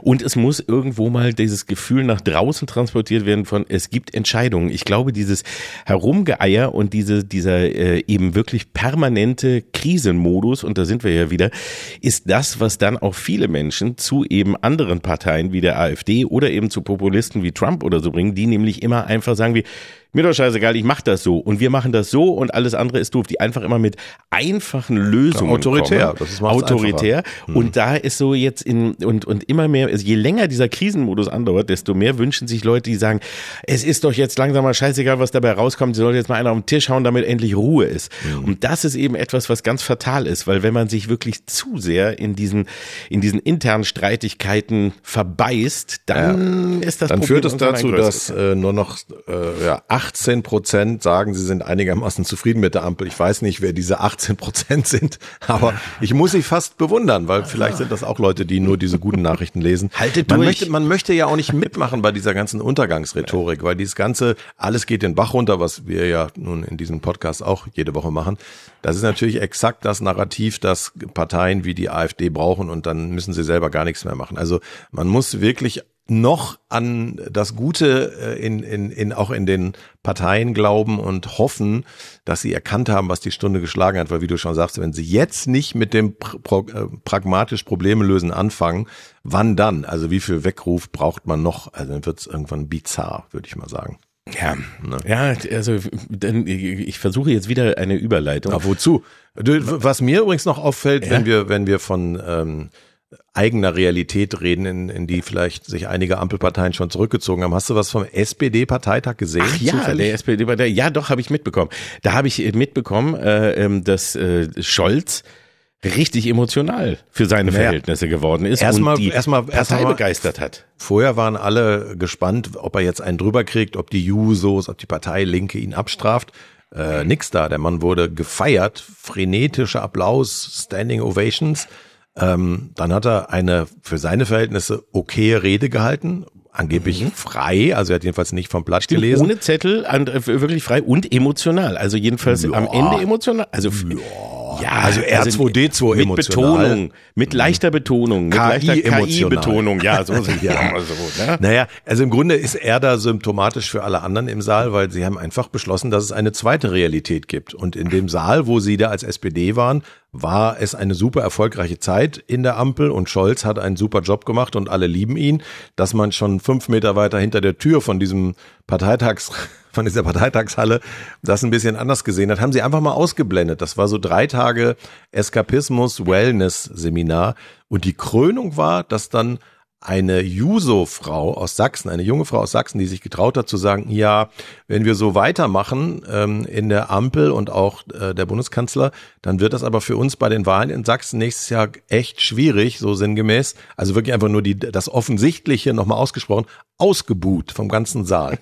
Und es muss irgendwo mal dieses Gefühl nach draußen transportiert werden von, es gibt Entscheidungen. Ich glaube, dieses Herumgeeier und diese, dieser äh, eben wirklich permanente Krisenmodus, und da sind wir ja wieder, ist das, was dann auch viele Menschen zu eben anderen Parteien wie der AfD oder eben zu Populisten wie Trump oder so bringen, die nämlich immer einfach sagen wie, mir doch scheißegal, ich mach das so und wir machen das so und alles andere ist doof, die einfach immer mit einfachen Lösungen ja, autoritär, kommen. das ist autoritär hm. und da ist so jetzt in und und immer mehr, also je länger dieser Krisenmodus andauert, desto mehr wünschen sich Leute, die sagen, es ist doch jetzt langsam mal scheißegal, was dabei rauskommt, sie soll jetzt mal einer auf den Tisch hauen, damit endlich Ruhe ist. Hm. Und das ist eben etwas, was ganz fatal ist, weil wenn man sich wirklich zu sehr in diesen in diesen internen Streitigkeiten verbeißt, dann ja. ist das dann Problem führt es dazu, dass äh, nur noch äh, ja, 18 Prozent sagen, sie sind einigermaßen zufrieden mit der Ampel. Ich weiß nicht, wer diese 18 Prozent sind, <laughs> aber ich muss sie fast bewundern, weil vielleicht sind das auch Leute, die nur diese guten Nachrichten lesen. <laughs> Haltet man durch. Möchte, man möchte ja auch nicht mitmachen bei dieser ganzen Untergangsrhetorik, weil dieses ganze, alles geht den Bach runter, was wir ja nun in diesem Podcast auch jede Woche machen. Das ist natürlich exakt das Narrativ, das Parteien wie die AfD brauchen und dann müssen sie selber gar nichts mehr machen. Also man muss wirklich noch an das Gute äh, in, in, in auch in den Parteien glauben und hoffen, dass sie erkannt haben, was die Stunde geschlagen hat, weil wie du schon sagst, wenn sie jetzt nicht mit dem pra äh, pragmatisch Probleme lösen anfangen, wann dann? Also wie viel Weckruf braucht man noch? Also dann wird es irgendwann bizarr, würde ich mal sagen. Ja, ne? ja, also dann, ich versuche jetzt wieder eine Überleitung. Aber wozu? Was mir übrigens noch auffällt, ja? wenn wir, wenn wir von ähm, eigener Realität reden, in, in die vielleicht sich einige Ampelparteien schon zurückgezogen haben. Hast du was vom SPD-Parteitag gesehen? Ach ja, zufällig? der SPD-Partei, ja doch, habe ich mitbekommen. Da habe ich mitbekommen, äh, ähm, dass äh, Scholz richtig emotional für seine naja, Verhältnisse geworden ist erstmal, und die erstmal, Partei erstmal, begeistert hat. Vorher waren alle gespannt, ob er jetzt einen drüber kriegt, ob die Jusos, ob die Partei Linke ihn abstraft. Äh, nix da. Der Mann wurde gefeiert, frenetischer Applaus, Standing Ovations. Ähm, dann hat er eine für seine Verhältnisse okaye Rede gehalten, angeblich mhm. frei, also er hat jedenfalls nicht vom Blatt Stimmt, gelesen. Ohne Zettel, wirklich frei und emotional, also jedenfalls ja. am Ende emotional. Also ja. Ja, also R2D2 mit Betonung, mit leichter Betonung, mit leichter KI-Betonung. Ja, so sind <laughs> ja. so. Ne? Naja, also im Grunde ist er da symptomatisch für alle anderen im Saal, weil sie haben einfach beschlossen, dass es eine zweite Realität gibt. Und in dem Saal, wo sie da als SPD waren, war es eine super erfolgreiche Zeit in der Ampel und Scholz hat einen super Job gemacht und alle lieben ihn, dass man schon fünf Meter weiter hinter der Tür von diesem Parteitags von dieser <laughs> Parteitagshalle das ein bisschen anders gesehen hat, haben sie einfach mal ausgeblendet. Das war so drei Tage Eskapismus Wellness Seminar und die Krönung war, dass dann eine Juso-Frau aus Sachsen, eine junge Frau aus Sachsen, die sich getraut hat zu sagen, ja, wenn wir so weitermachen ähm, in der Ampel und auch äh, der Bundeskanzler, dann wird das aber für uns bei den Wahlen in Sachsen nächstes Jahr echt schwierig, so sinngemäß. Also wirklich einfach nur die, das Offensichtliche nochmal ausgesprochen, ausgebuht vom ganzen Saal.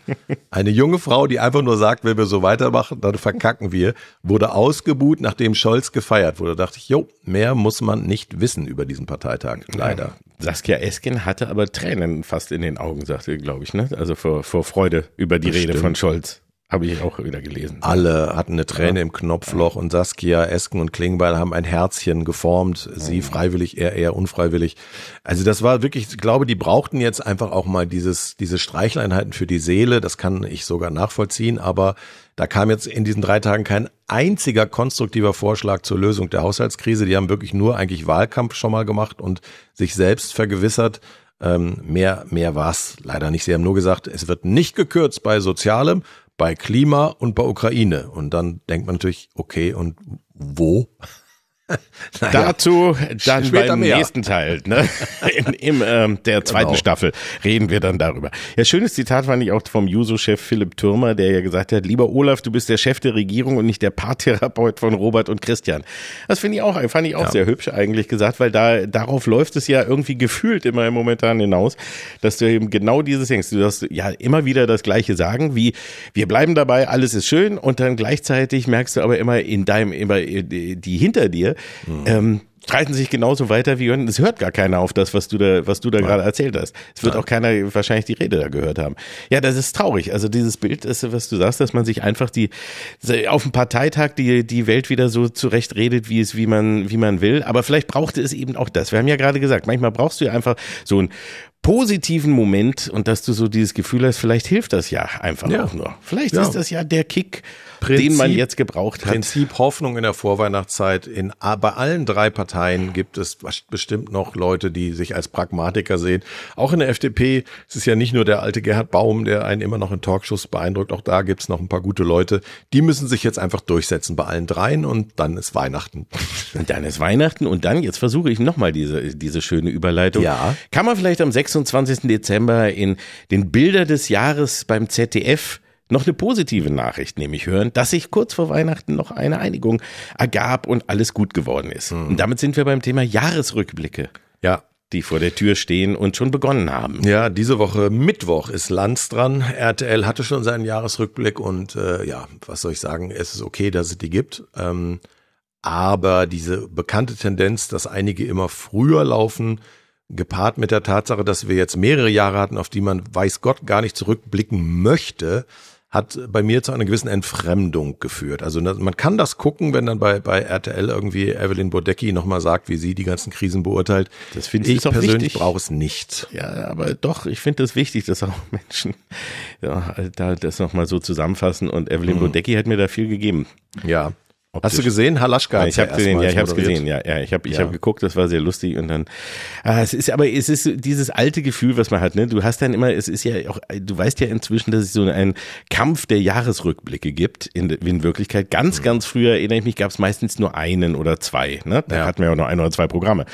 Eine junge Frau, die einfach nur sagt, wenn wir so weitermachen, dann verkacken wir, wurde ausgebuht, nachdem Scholz gefeiert wurde. Da dachte ich, jo, mehr muss man nicht wissen über diesen Parteitag, leider. Ja. Saskia Esken hatte aber Tränen fast in den Augen, sagte, glaube ich, ne? Also vor, vor Freude über die Rede von Scholz. Habe ich auch wieder gelesen. Alle hatten eine Träne ja. im Knopfloch und Saskia, Esken und Klingbeil haben ein Herzchen geformt. Sie freiwillig, er eher unfreiwillig. Also das war wirklich, ich glaube, die brauchten jetzt einfach auch mal dieses, diese Streicheleinheiten für die Seele. Das kann ich sogar nachvollziehen. Aber da kam jetzt in diesen drei Tagen kein einziger konstruktiver Vorschlag zur Lösung der Haushaltskrise. Die haben wirklich nur eigentlich Wahlkampf schon mal gemacht und sich selbst vergewissert. Ähm, mehr, mehr war's leider nicht. Sie haben nur gesagt, es wird nicht gekürzt bei Sozialem, bei Klima und bei Ukraine. Und dann denkt man natürlich, okay, und wo? <laughs> naja, Dazu dann beim mehr. nächsten Teil, ne? <laughs> in, im ähm, der zweiten genau. Staffel reden wir dann darüber. Ja, schönes Zitat fand ich auch vom Juso-Chef Philipp Türmer, der ja gesagt hat, lieber Olaf, du bist der Chef der Regierung und nicht der Paartherapeut von Robert und Christian. Das finde ich auch, fand ich auch ja. sehr hübsch eigentlich gesagt, weil da darauf läuft es ja irgendwie gefühlt immer momentan hinaus, dass du eben genau dieses denkst. Du hast ja immer wieder das Gleiche sagen, wie wir bleiben dabei, alles ist schön und dann gleichzeitig merkst du aber immer in deinem, immer die hinter dir, Mhm. Ähm, streiten sich genauso weiter wie es hört gar keiner auf das, was du da, was du da ja. gerade erzählt hast. Es wird ja. auch keiner wahrscheinlich die Rede da gehört haben. Ja, das ist traurig. Also dieses Bild ist, was du sagst, dass man sich einfach die auf dem Parteitag die die Welt wieder so zurecht redet, wie es wie man wie man will. Aber vielleicht brauchte es eben auch das. Wir haben ja gerade gesagt, manchmal brauchst du ja einfach so ein positiven Moment und dass du so dieses Gefühl hast, vielleicht hilft das ja einfach ja. auch nur. Vielleicht ja. ist das ja der Kick, Prinzip, den man jetzt gebraucht hat. Prinzip Hoffnung in der Vorweihnachtszeit. In, bei allen drei Parteien gibt es bestimmt noch Leute, die sich als Pragmatiker sehen. Auch in der FDP es ist ja nicht nur der alte Gerhard Baum, der einen immer noch in Talkshows beeindruckt. Auch da gibt es noch ein paar gute Leute. Die müssen sich jetzt einfach durchsetzen bei allen dreien und dann ist Weihnachten. Und dann ist Weihnachten und dann, jetzt versuche ich nochmal diese, diese schöne Überleitung. Ja. Kann man vielleicht am 6 26. Dezember in den Bilder des Jahres beim ZDF noch eine positive Nachricht nämlich hören, dass sich kurz vor Weihnachten noch eine Einigung ergab und alles gut geworden ist. Mhm. Und damit sind wir beim Thema Jahresrückblicke. Ja, die vor der Tür stehen und schon begonnen haben. Ja, diese Woche Mittwoch ist Lanz dran. RTL hatte schon seinen Jahresrückblick und äh, ja, was soll ich sagen, es ist okay, dass es die gibt. Ähm, aber diese bekannte Tendenz, dass einige immer früher laufen, gepaart mit der Tatsache, dass wir jetzt mehrere Jahre hatten, auf die man weiß Gott gar nicht zurückblicken möchte, hat bei mir zu einer gewissen Entfremdung geführt. Also man kann das gucken, wenn dann bei, bei RTL irgendwie Evelyn Bodecki nochmal sagt, wie sie die ganzen Krisen beurteilt. Das finde ich, ich persönlich brauche es nicht. Ja, aber doch, ich finde es das wichtig, dass auch <laughs> Menschen ja, da das nochmal so zusammenfassen und Evelyn mhm. Bodecki hat mir da viel gegeben. Ja. Optisch. Hast du gesehen? Halaschka. Ja, ich habe gesehen, ja, ich habe gesehen, ja, ja, ich habe ich ja. hab geguckt, das war sehr lustig und dann ah, es ist aber es ist dieses alte Gefühl, was man hat, ne? Du hast dann immer es ist ja auch du weißt ja inzwischen, dass es so einen Kampf der Jahresrückblicke gibt in, in Wirklichkeit. Ganz mhm. ganz früher erinnere ich mich, gab es meistens nur einen oder zwei, ne? Da ja. hatten wir ja nur ein oder zwei Programme.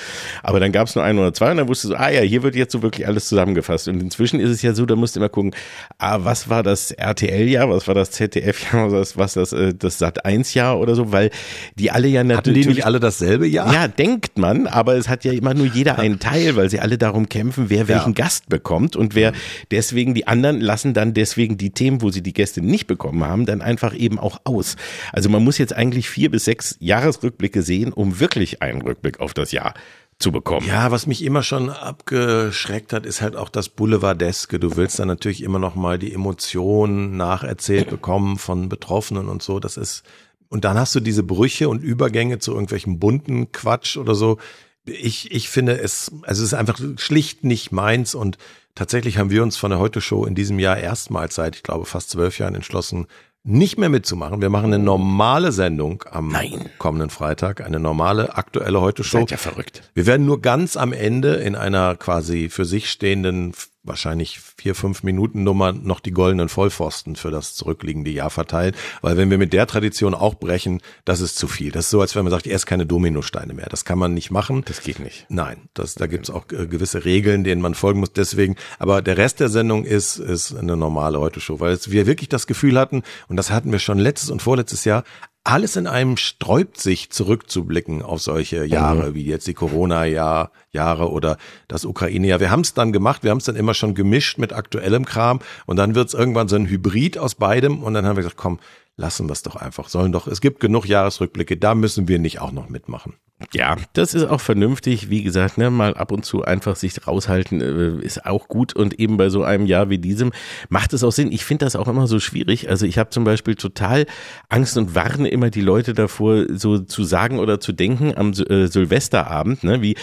Aber dann gab es nur ein oder zwei und dann wusstest du, ah ja, hier wird jetzt so wirklich alles zusammengefasst und inzwischen ist es ja so, da musst du immer gucken, ah, was war das RTL Jahr, was war das ZDF Jahr, was was das äh, das Sat 1 Jahr oder so weil die alle ja natürlich. Hatten die nicht alle dasselbe Jahr? Ja, denkt man, aber es hat ja immer nur jeder einen Teil, weil sie alle darum kämpfen, wer welchen ja. Gast bekommt und wer deswegen die anderen lassen dann deswegen die Themen, wo sie die Gäste nicht bekommen haben, dann einfach eben auch aus. Also man muss jetzt eigentlich vier bis sechs Jahresrückblicke sehen, um wirklich einen Rückblick auf das Jahr zu bekommen. Ja, was mich immer schon abgeschreckt hat, ist halt auch das Boulevardeske. Du willst dann natürlich immer noch mal die Emotionen nacherzählt bekommen von Betroffenen und so. Das ist und dann hast du diese Brüche und Übergänge zu irgendwelchen bunten Quatsch oder so. Ich, ich finde es, also es ist einfach schlicht nicht meins und tatsächlich haben wir uns von der Heute Show in diesem Jahr erstmals seit, ich glaube, fast zwölf Jahren entschlossen, nicht mehr mitzumachen. Wir machen eine normale Sendung am Nein. kommenden Freitag, eine normale aktuelle Heute Show. Seid ja verrückt. Wir werden nur ganz am Ende in einer quasi für sich stehenden wahrscheinlich vier, fünf Minuten Nummer noch die goldenen Vollpfosten für das zurückliegende Jahr verteilt. Weil wenn wir mit der Tradition auch brechen, das ist zu viel. Das ist so, als wenn man sagt, erst keine Dominosteine mehr. Das kann man nicht machen. Das geht nicht. Nein, das, da gibt es auch äh, gewisse Regeln, denen man folgen muss. Deswegen, aber der Rest der Sendung ist, ist eine normale Heute-Show, weil wir wirklich das Gefühl hatten, und das hatten wir schon letztes und vorletztes Jahr, alles in einem sträubt sich zurückzublicken auf solche Jahre, mhm. wie jetzt die Corona-Jahr, Jahre oder das Ukraine-Jahr. Wir haben es dann gemacht, wir haben es dann immer schon gemischt mit aktuellem Kram und dann wird es irgendwann so ein Hybrid aus beidem und dann haben wir gesagt, komm, lassen es doch einfach. Sollen doch, es gibt genug Jahresrückblicke, da müssen wir nicht auch noch mitmachen. Ja, das ist auch vernünftig. Wie gesagt, ne, mal ab und zu einfach sich raushalten äh, ist auch gut. Und eben bei so einem Jahr wie diesem macht es auch Sinn. Ich finde das auch immer so schwierig. Also ich habe zum Beispiel total Angst und warne immer die Leute davor, so zu sagen oder zu denken am äh, Silvesterabend, ne, wie,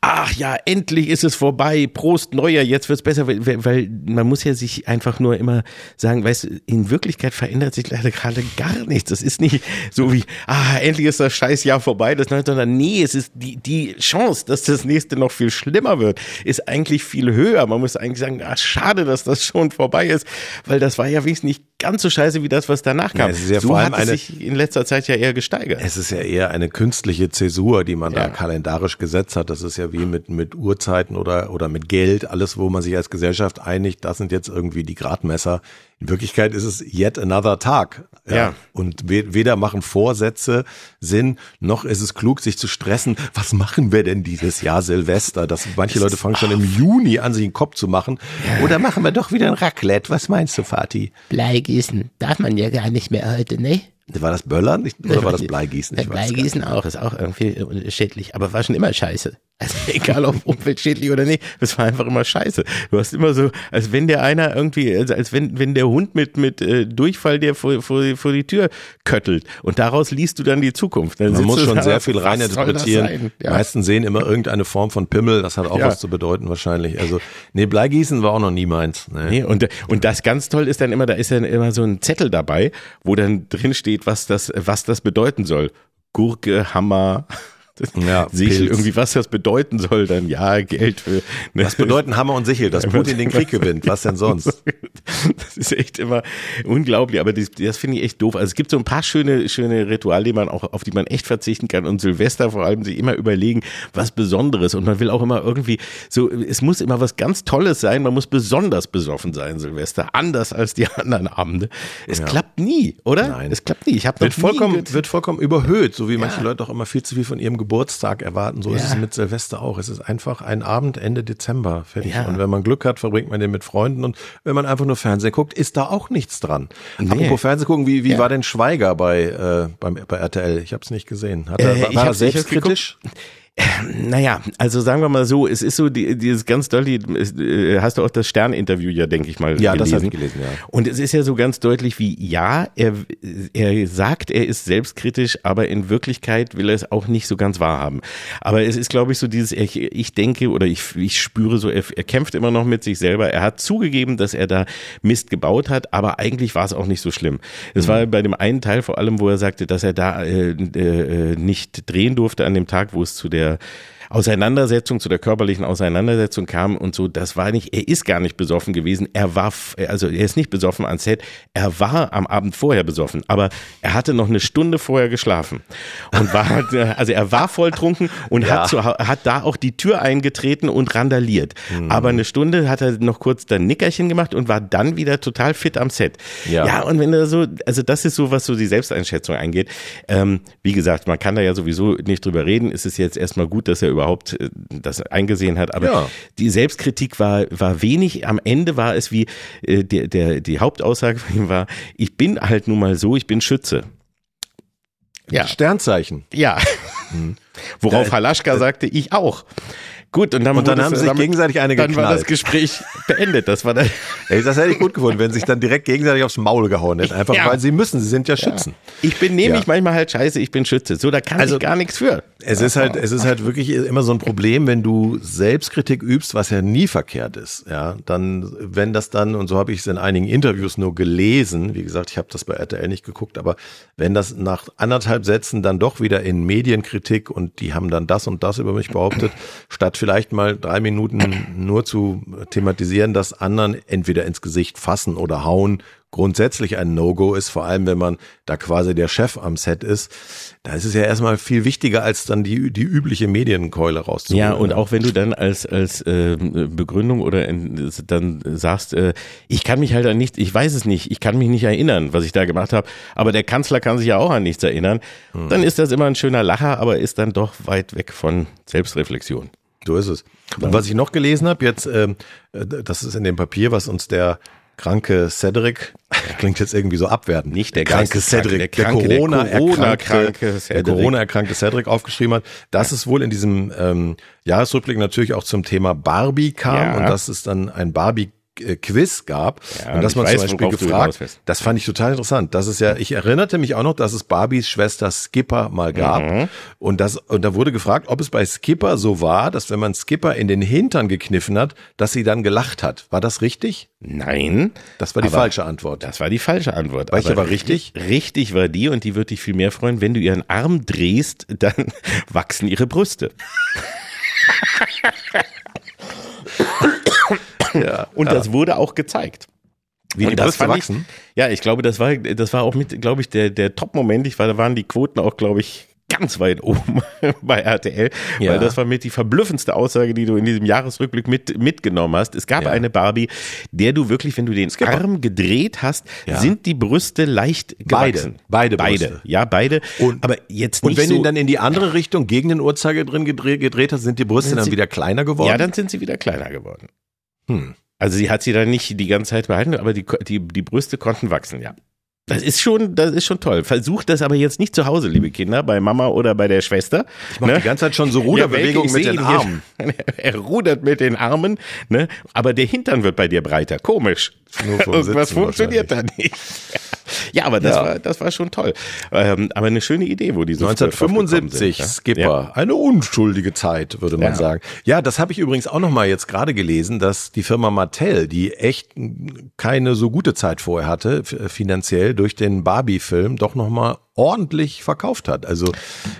ach ja, endlich ist es vorbei, Prost Neuer, jetzt wird's besser, weil, weil man muss ja sich einfach nur immer sagen, weißt du, in Wirklichkeit verändert sich leider gerade gar nichts. Das ist nicht so wie, ah, endlich ist das Scheißjahr vorbei, das, sondern nee, es ist die, die Chance, dass das nächste noch viel schlimmer wird, ist eigentlich viel höher. Man muss eigentlich sagen, ah, schade, dass das schon vorbei ist, weil das war ja wenigstens nicht ganz so scheiße wie das, was danach kam. Ja, es ist ja so vor allem hat es sich in letzter Zeit ja eher gesteigert. Es ist ja eher eine künstliche Zäsur, die man ja. da kalendarisch gesetzt hat. Das ist ja wie mit, mit Uhrzeiten oder, oder mit Geld. Alles, wo man sich als Gesellschaft einigt, das sind jetzt irgendwie die Gradmesser. In Wirklichkeit ist es yet another Tag. Ja. ja. Und weder machen Vorsätze Sinn, noch ist es klug, sich zu stressen. Was machen wir denn dieses Jahr Silvester? Das, manche Leute fangen schon im Juni an, sich den Kopf zu machen. Ja. Oder machen wir doch wieder ein Raclette? Was meinst du, Fatih? Bleigießen darf man ja gar nicht mehr heute, ne? War das Böllern oder war das Bleigießen? Ich Bleigießen auch, ist auch irgendwie schädlich, aber war schon immer scheiße. Also <laughs> egal ob umweltschädlich oder nicht, das war einfach immer scheiße. Du hast immer so, als wenn der einer irgendwie, also als wenn, wenn der Hund mit, mit äh, Durchfall dir vor, vor, vor die Tür köttelt und daraus liest du dann die Zukunft. Dann Man muss schon sehr viel reininterpretieren. Ja. Meisten sehen immer irgendeine Form von Pimmel, das hat auch ja. was zu bedeuten wahrscheinlich. Also, nee, Bleigießen war auch noch nie meins. Nee. nee und, und das ganz toll ist dann immer, da ist dann immer so ein Zettel dabei, wo dann drin steht, was das, was das bedeuten soll. Gurke, Hammer, ja, Sichel, irgendwie, was das bedeuten soll, dann ja, Geld für. Ne? Was bedeuten Hammer und Sichel, dass Putin den Krieg gewinnt? Was denn sonst? <laughs> Das ist echt immer unglaublich, aber das, das finde ich echt doof. Also es gibt so ein paar schöne, schöne Rituale, die man auch, auf die man echt verzichten kann und Silvester vor allem sich immer überlegen, was Besonderes und man will auch immer irgendwie so, es muss immer was ganz Tolles sein, man muss besonders besoffen sein, Silvester, anders als die <laughs> anderen Abende. Es ja. klappt nie, oder? Nein. Es klappt nie. Ich habe wird vollkommen, wird vollkommen überhöht, so wie ja. manche Leute auch immer viel zu viel von ihrem Geburtstag erwarten. So ja. ist es mit Silvester auch. Es ist einfach ein Abend Ende Dezember. Fertig. Ja. Und wenn man Glück hat, verbringt man den mit Freunden. Und wenn man einfach nur Fernsehen guckt, ist da auch nichts dran. Nee. Apropos Fernsehen gucken, wie, wie ja. war denn Schweiger bei, äh, beim, bei RTL? Ich habe es nicht gesehen. Hat er, äh, war er selbstkritisch? Naja, also sagen wir mal so, es ist so die, dieses ganz deutlich, äh, hast du auch das Stern-Interview ja, denke ich mal, ja, gelesen. das habe ich gelesen, ja. Und es ist ja so ganz deutlich wie, ja, er, er sagt, er ist selbstkritisch, aber in Wirklichkeit will er es auch nicht so ganz wahrhaben. Aber es ist, glaube ich, so dieses, ich, ich denke oder ich, ich spüre so, er, er kämpft immer noch mit sich selber. Er hat zugegeben, dass er da Mist gebaut hat, aber eigentlich war es auch nicht so schlimm. Es mhm. war bei dem einen Teil vor allem, wo er sagte, dass er da äh, äh, nicht drehen durfte an dem Tag, wo es zu der der Auseinandersetzung, zu der körperlichen Auseinandersetzung kam und so, das war nicht, er ist gar nicht besoffen gewesen, er war, also er ist nicht besoffen ans Set, er war am Abend vorher besoffen, aber er hatte noch eine Stunde vorher geschlafen und war, also er war volltrunken und ja. hat, zu, hat da auch die Tür eingetreten und randaliert. Mhm. Aber eine Stunde hat er noch kurz dann Nickerchen gemacht und war dann wieder total fit am Set. Ja, ja und wenn er so, also das ist so, was so die Selbsteinschätzung angeht. Ähm, wie gesagt, man kann da ja sowieso nicht drüber reden. Es ist jetzt erstmal gut, dass er überhaupt äh, das eingesehen hat. Aber ja. die Selbstkritik war, war wenig. Am Ende war es wie, äh, der, der, die Hauptaussage von ihm war, ich bin halt nun mal so, ich bin Schütze. Ja. Sternzeichen. Ja. Mhm. <laughs> Worauf Halaschka sagte, ich auch. Gut, und dann, und dann haben sie sich damit, gegenseitig eine geknallt. Dann war das Gespräch <laughs> beendet. Das war dann Ey, das hätte ich gut gefunden, wenn sie sich dann direkt gegenseitig aufs Maul gehauen hätten. Einfach ja. weil sie müssen, sie sind ja Schützen. Ja. Ich bin nämlich ja. manchmal halt scheiße, ich bin Schütze. So, da kann also, ich gar nichts für. Es ist halt, es ist halt wirklich immer so ein Problem, wenn du Selbstkritik übst, was ja nie verkehrt ist. Ja, dann, wenn das dann, und so habe ich es in einigen Interviews nur gelesen, wie gesagt, ich habe das bei RTL nicht geguckt, aber wenn das nach anderthalb Sätzen dann doch wieder in Medienkritik und die haben dann das und das über mich behauptet, statt vielleicht mal drei Minuten nur zu thematisieren, dass anderen entweder ins Gesicht fassen oder hauen, grundsätzlich ein No-Go ist, vor allem wenn man da quasi der Chef am Set ist, da ist es ja erstmal viel wichtiger, als dann die, die übliche Medienkeule rauszuholen. Ja, und auch wenn du dann als, als äh, Begründung oder in, dann sagst, äh, ich kann mich halt an nichts, ich weiß es nicht, ich kann mich nicht erinnern, was ich da gemacht habe, aber der Kanzler kann sich ja auch an nichts erinnern, hm. dann ist das immer ein schöner Lacher, aber ist dann doch weit weg von Selbstreflexion. So ist es. Und was ich noch gelesen habe, jetzt, ähm, äh, das ist in dem Papier, was uns der kranke Cedric, <laughs> klingt jetzt irgendwie so abwertend, nicht der kranke Cedric, der, kranke, der Corona, der Corona erkrankte, der Corona erkrankte Cedric aufgeschrieben hat, dass es wohl in diesem ähm, Jahresrückblick natürlich auch zum Thema Barbie kam ja. und dass es dann ein Barbie Quiz gab ja, und dass man weiß, zum Beispiel gefragt, das fand ich total interessant. Das ist ja, ich erinnerte mich auch noch, dass es Barbies Schwester Skipper mal gab mhm. und das und da wurde gefragt, ob es bei Skipper so war, dass wenn man Skipper in den Hintern gekniffen hat, dass sie dann gelacht hat. War das richtig? Nein, das war die falsche Antwort. Das war die falsche Antwort. War ich aber richtig? Richtig war die und die würde dich viel mehr freuen, wenn du ihren Arm drehst, dann <laughs> wachsen ihre Brüste. <laughs> <laughs> Ja, und ja. das wurde auch gezeigt. Wie die Brüste wachsen? Ich, ja, ich glaube, das war, das war auch mit, glaube ich, der, der Top-Moment. Ich war, da waren die Quoten auch, glaube ich, ganz weit oben <laughs> bei RTL, ja. weil das war mit die verblüffendste Aussage, die du in diesem Jahresrückblick mit, mitgenommen hast. Es gab ja. eine Barbie, der du wirklich, wenn du den Arm gedreht hast, ja. sind die Brüste leicht gewachsen. Beide. Beide. Beide. Ja, beide. Und, aber jetzt nicht Und wenn so, du ihn dann in die andere Richtung gegen den Uhrzeiger drin gedreht, gedreht hast, sind die Brüste dann, dann wieder kleiner geworden? Ja, dann sind sie wieder kleiner geworden. Hm. Also sie hat sie dann nicht die ganze Zeit behalten, aber die, die, die Brüste konnten wachsen, ja. Das ist schon, das ist schon toll. Versucht das aber jetzt nicht zu Hause, liebe Kinder, bei Mama oder bei der Schwester. Ich mache ne? die ganze Zeit schon so Ruderbewegungen ja, mit den Armen. <laughs> er rudert mit den Armen, ne? Aber der Hintern wird bei dir breiter. Komisch. Irgendwas funktioniert da nicht. Ja, aber das, ja. War, das war schon toll. Ähm, aber eine schöne Idee, wo die so 1975, sind, Skipper, ja. eine unschuldige Zeit, würde man ja. sagen. Ja, das habe ich übrigens auch noch mal jetzt gerade gelesen, dass die Firma Mattel, die echt keine so gute Zeit vorher hatte, finanziell durch den Barbie-Film, doch noch mal ordentlich verkauft hat. Also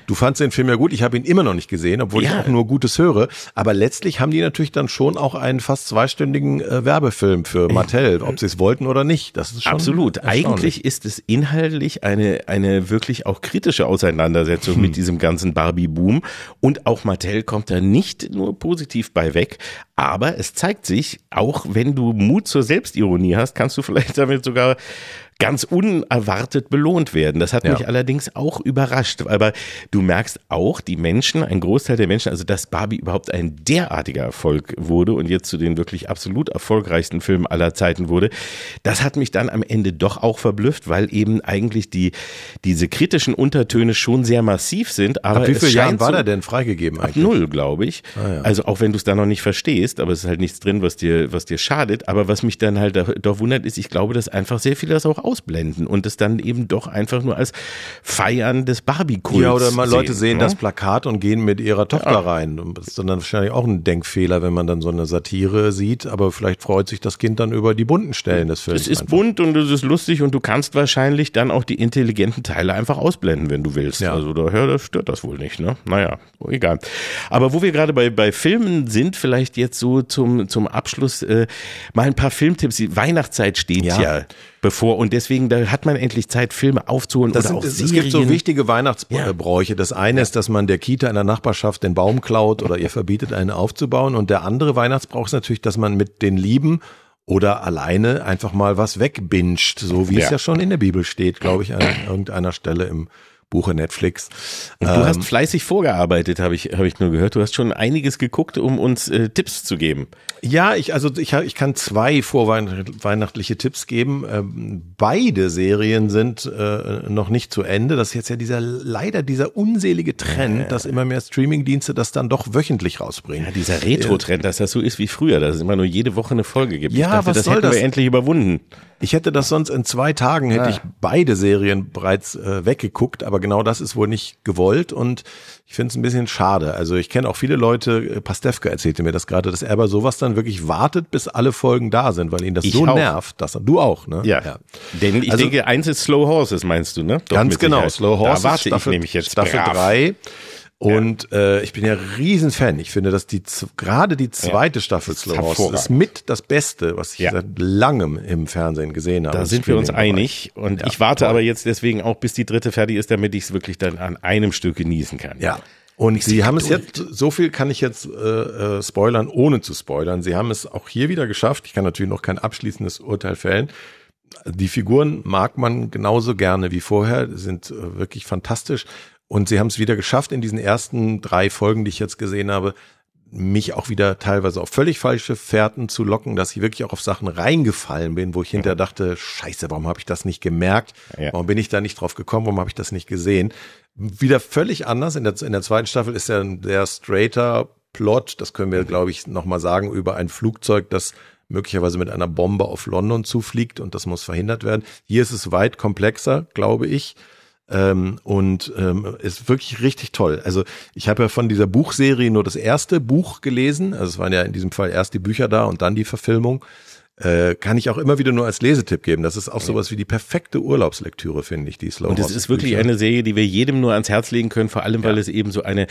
du fandst den Film ja gut, ich habe ihn immer noch nicht gesehen, obwohl ja. ich auch nur Gutes höre. Aber letztlich haben die natürlich dann schon auch einen fast zweistündigen äh, Werbefilm für Mattel, ob sie es wollten oder nicht. Das ist schon absolut. Eigentlich ist es inhaltlich eine eine wirklich auch kritische Auseinandersetzung hm. mit diesem ganzen Barbie-Boom und auch Mattel kommt da nicht nur positiv bei weg, aber es zeigt sich, auch wenn du Mut zur Selbstironie hast, kannst du vielleicht damit sogar ganz unerwartet belohnt werden. Das hat ja. mich allerdings auch überrascht. Aber du merkst auch, die Menschen, ein Großteil der Menschen, also dass Barbie überhaupt ein derartiger Erfolg wurde und jetzt zu den wirklich absolut erfolgreichsten Filmen aller Zeiten wurde, das hat mich dann am Ende doch auch verblüfft, weil eben eigentlich die, diese kritischen Untertöne schon sehr massiv sind. Aber ab wie viele Jahren war so, der denn freigegeben eigentlich? Ab null, glaube ich. Ah, ja. Also auch wenn du es da noch nicht verstehst, aber es ist halt nichts drin, was dir, was dir schadet. Aber was mich dann halt doch wundert, ist, ich glaube, dass einfach sehr viele das auch ausblenden und es dann eben doch einfach nur als Feiern des Barbie-Kults Ja, oder mal Leute sehen ne? das Plakat und gehen mit ihrer Tochter ja. rein. Das ist dann wahrscheinlich auch ein Denkfehler, wenn man dann so eine Satire sieht, aber vielleicht freut sich das Kind dann über die bunten Stellen des Films. Es ist einfach. bunt und es ist lustig und du kannst wahrscheinlich dann auch die intelligenten Teile einfach ausblenden, wenn du willst. Ja. Also da hört, das stört das wohl nicht, ne? Naja, egal. Aber wo wir gerade bei, bei Filmen sind, vielleicht jetzt so zum, zum Abschluss äh, mal ein paar Filmtipps. Die Weihnachtszeit steht ja. ja bevor und deswegen da hat man endlich Zeit, Filme aufzuholen das oder sind, auch Es gibt so wichtige Weihnachtsbräuche. Ja. Das eine ist, dass man der Kita in der Nachbarschaft den Baum klaut oder ihr verbietet, einen aufzubauen. Und der andere Weihnachtsbrauch ist natürlich, dass man mit den Lieben oder alleine einfach mal was wegbinscht, so wie ja. es ja schon in der Bibel steht, glaube ich, an irgendeiner Stelle im Buche Netflix. Und du ähm, hast fleißig vorgearbeitet, habe ich, hab ich nur gehört. Du hast schon einiges geguckt, um uns äh, Tipps zu geben. Ja, ich, also ich, ich kann zwei vorweihnachtliche Tipps geben. Ähm, beide Serien sind äh, noch nicht zu Ende. Das ist jetzt ja dieser, leider dieser unselige Trend, äh. dass immer mehr Streamingdienste das dann doch wöchentlich rausbringen. Ja, dieser Retro-Trend, dass das so ist wie früher, dass es immer nur jede Woche eine Folge gibt. Ja, ich dachte, was das soll hätten das? wir endlich überwunden. Ich hätte das sonst in zwei Tagen, hätte ah. ich beide Serien bereits äh, weggeguckt, aber aber genau das ist wohl nicht gewollt und ich finde es ein bisschen schade. Also ich kenne auch viele Leute, äh, Pastewka erzählte mir das gerade, dass er bei sowas dann wirklich wartet, bis alle Folgen da sind, weil ihn das ich so auch. nervt. Dass, du auch, ne? Ja. ja. Denn ich also, denke, eins ist Slow Horses, meinst du, ne? Doch ganz genau, Slow Horses. Da warte Staffel, ich nämlich jetzt Staffel 3 und ja. äh, ich bin ja Riesenfan. Ich finde, dass die gerade die zweite ja. Staffel Slow Horse ist mit das Beste, was ich ja. seit langem im Fernsehen gesehen habe. Da sind wir uns einig. Und ich warte aber jetzt deswegen auch, bis die dritte fertig ist, damit ich es wirklich dann an einem Stück genießen kann. Ja. Und sie haben es jetzt, so viel kann ich jetzt äh, äh, spoilern, ohne zu spoilern. Sie haben es auch hier wieder geschafft. Ich kann natürlich noch kein abschließendes Urteil fällen. Die Figuren mag man genauso gerne wie vorher, sind äh, wirklich fantastisch. Und sie haben es wieder geschafft, in diesen ersten drei Folgen, die ich jetzt gesehen habe, mich auch wieder teilweise auf völlig falsche Fährten zu locken, dass ich wirklich auch auf Sachen reingefallen bin, wo ich hinterher dachte, scheiße, warum habe ich das nicht gemerkt? Ja. Warum bin ich da nicht drauf gekommen? Warum habe ich das nicht gesehen? Wieder völlig anders. In der, in der zweiten Staffel ist ja ein sehr straighter Plot, das können wir, glaube ich, nochmal sagen, über ein Flugzeug, das möglicherweise mit einer Bombe auf London zufliegt und das muss verhindert werden. Hier ist es weit komplexer, glaube ich. Ähm, und ähm, ist wirklich richtig toll. Also ich habe ja von dieser Buchserie nur das erste Buch gelesen. Also es waren ja in diesem Fall erst die Bücher da und dann die Verfilmung äh, kann ich auch immer wieder nur als Lesetipp geben. Das ist auch sowas wie die perfekte Urlaubslektüre, finde ich, die Slow Und es ist wirklich eine Serie, die wir jedem nur ans Herz legen können, vor allem, weil ja. es eben so eine,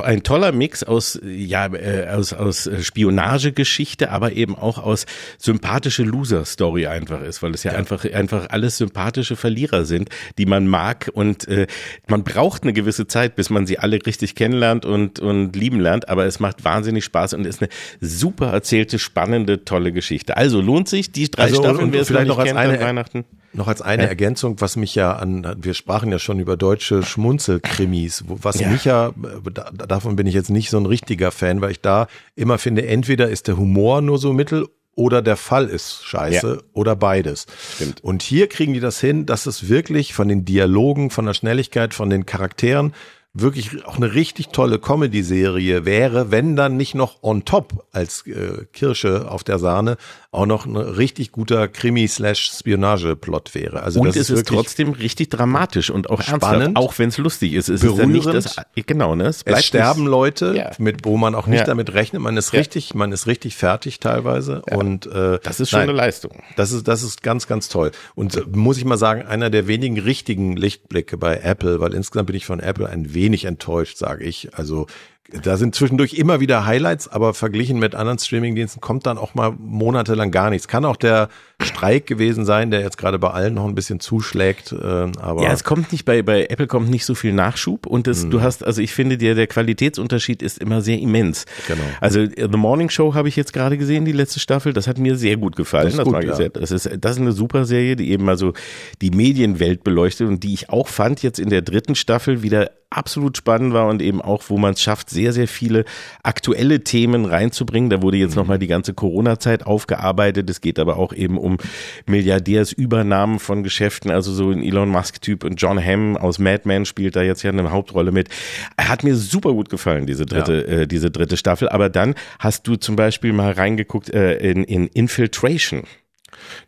ein toller Mix aus, ja, äh, aus, aus Spionagegeschichte, aber eben auch aus sympathische Loser-Story einfach ist, weil es ja, ja, einfach, einfach alles sympathische Verlierer sind, die man mag und äh, man braucht eine gewisse Zeit, bis man sie alle richtig kennenlernt und, und lieben lernt, aber es macht wahnsinnig Spaß und ist eine super erzählte, spannende, tolle Geschichte. Also lohnt sich die drei also, Staffeln, wer es vielleicht noch als kennt, eine, Weihnachten. Noch als eine ja. Ergänzung, was mich ja an, wir sprachen ja schon über deutsche Schmunzelkrimis, was ja. mich ja, davon bin ich jetzt nicht so ein richtiger Fan, weil ich da immer finde, entweder ist der Humor nur so mittel oder der Fall ist scheiße ja. oder beides. Stimmt. Und hier kriegen die das hin, dass es wirklich von den Dialogen, von der Schnelligkeit, von den Charakteren wirklich auch eine richtig tolle Comedy-Serie wäre, wenn dann nicht noch on top als äh, Kirsche auf der Sahne auch noch ein richtig guter Krimi-Spionage-Plot wäre. Also und das es ist, trotzdem richtig dramatisch und auch spannend, ernsthaft, auch wenn es lustig ist. Es berührend, ist ja nicht das, genau, ne? Es, es sterben nicht, Leute, ja. mit, wo man auch nicht ja. damit rechnet. Man ist richtig, man ist richtig fertig teilweise und äh, das ist schon nein, eine Leistung. Das ist, das ist ganz, ganz toll. Und äh, muss ich mal sagen, einer der wenigen richtigen Lichtblicke bei Apple, weil insgesamt bin ich von Apple ein wenig enttäuscht, sage ich. Also da sind zwischendurch immer wieder Highlights, aber verglichen mit anderen Streamingdiensten kommt dann auch mal monatelang gar nichts. Kann auch der Streik gewesen sein, der jetzt gerade bei allen noch ein bisschen zuschlägt. Äh, aber ja, es kommt nicht bei bei Apple kommt nicht so viel Nachschub und das, mhm. du hast also ich finde der der Qualitätsunterschied ist immer sehr immens. Genau. Also The Morning Show habe ich jetzt gerade gesehen, die letzte Staffel. Das hat mir sehr gut gefallen. Das, ist das gut, ja. sehr. Das ist das ist eine super Serie, die eben also die Medienwelt beleuchtet und die ich auch fand jetzt in der dritten Staffel wieder absolut spannend war und eben auch, wo man es schafft, sehr, sehr viele aktuelle Themen reinzubringen. Da wurde jetzt mhm. nochmal die ganze Corona-Zeit aufgearbeitet. Es geht aber auch eben um Milliardärsübernahmen von Geschäften, also so ein Elon Musk-Typ und John Hamm aus Mad Men spielt da jetzt ja eine Hauptrolle mit. Hat mir super gut gefallen, diese dritte, ja. äh, diese dritte Staffel. Aber dann hast du zum Beispiel mal reingeguckt äh, in, in Infiltration.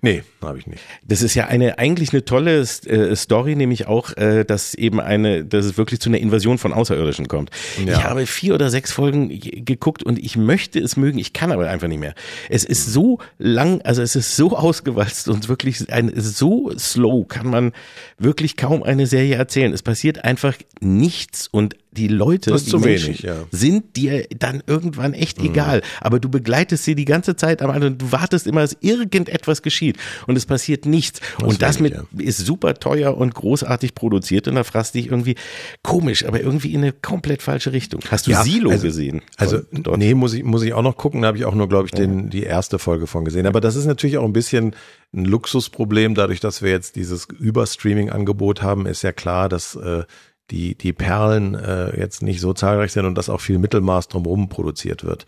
Nee, habe ich nicht. Das ist ja eine eigentlich eine tolle äh, Story, nämlich auch, äh, dass eben eine, dass es wirklich zu einer Invasion von Außerirdischen kommt. Ja. Ich habe vier oder sechs Folgen geguckt und ich möchte es mögen, ich kann aber einfach nicht mehr. Es ist so lang, also es ist so <laughs> ausgewalzt und wirklich ein, so slow kann man wirklich kaum eine Serie erzählen. Es passiert einfach nichts und die Leute, die Menschen, wenig, ja. sind dir dann irgendwann echt mhm. egal. Aber du begleitest sie die ganze Zeit am anderen, du wartest immer, dass irgendetwas geschieht und es passiert nichts. Das und das mit ja. ist super teuer und großartig produziert und da fragst du dich irgendwie komisch, aber irgendwie in eine komplett falsche Richtung. Hast du ja, Silo also, gesehen? Also dort? nee, muss ich muss ich auch noch gucken. Da habe ich auch nur, glaube ich, den die erste Folge von gesehen. Aber das ist natürlich auch ein bisschen ein Luxusproblem, dadurch, dass wir jetzt dieses Überstreaming-Angebot haben, ist ja klar, dass äh, die, die Perlen äh, jetzt nicht so zahlreich sind und dass auch viel Mittelmaß drumherum produziert wird.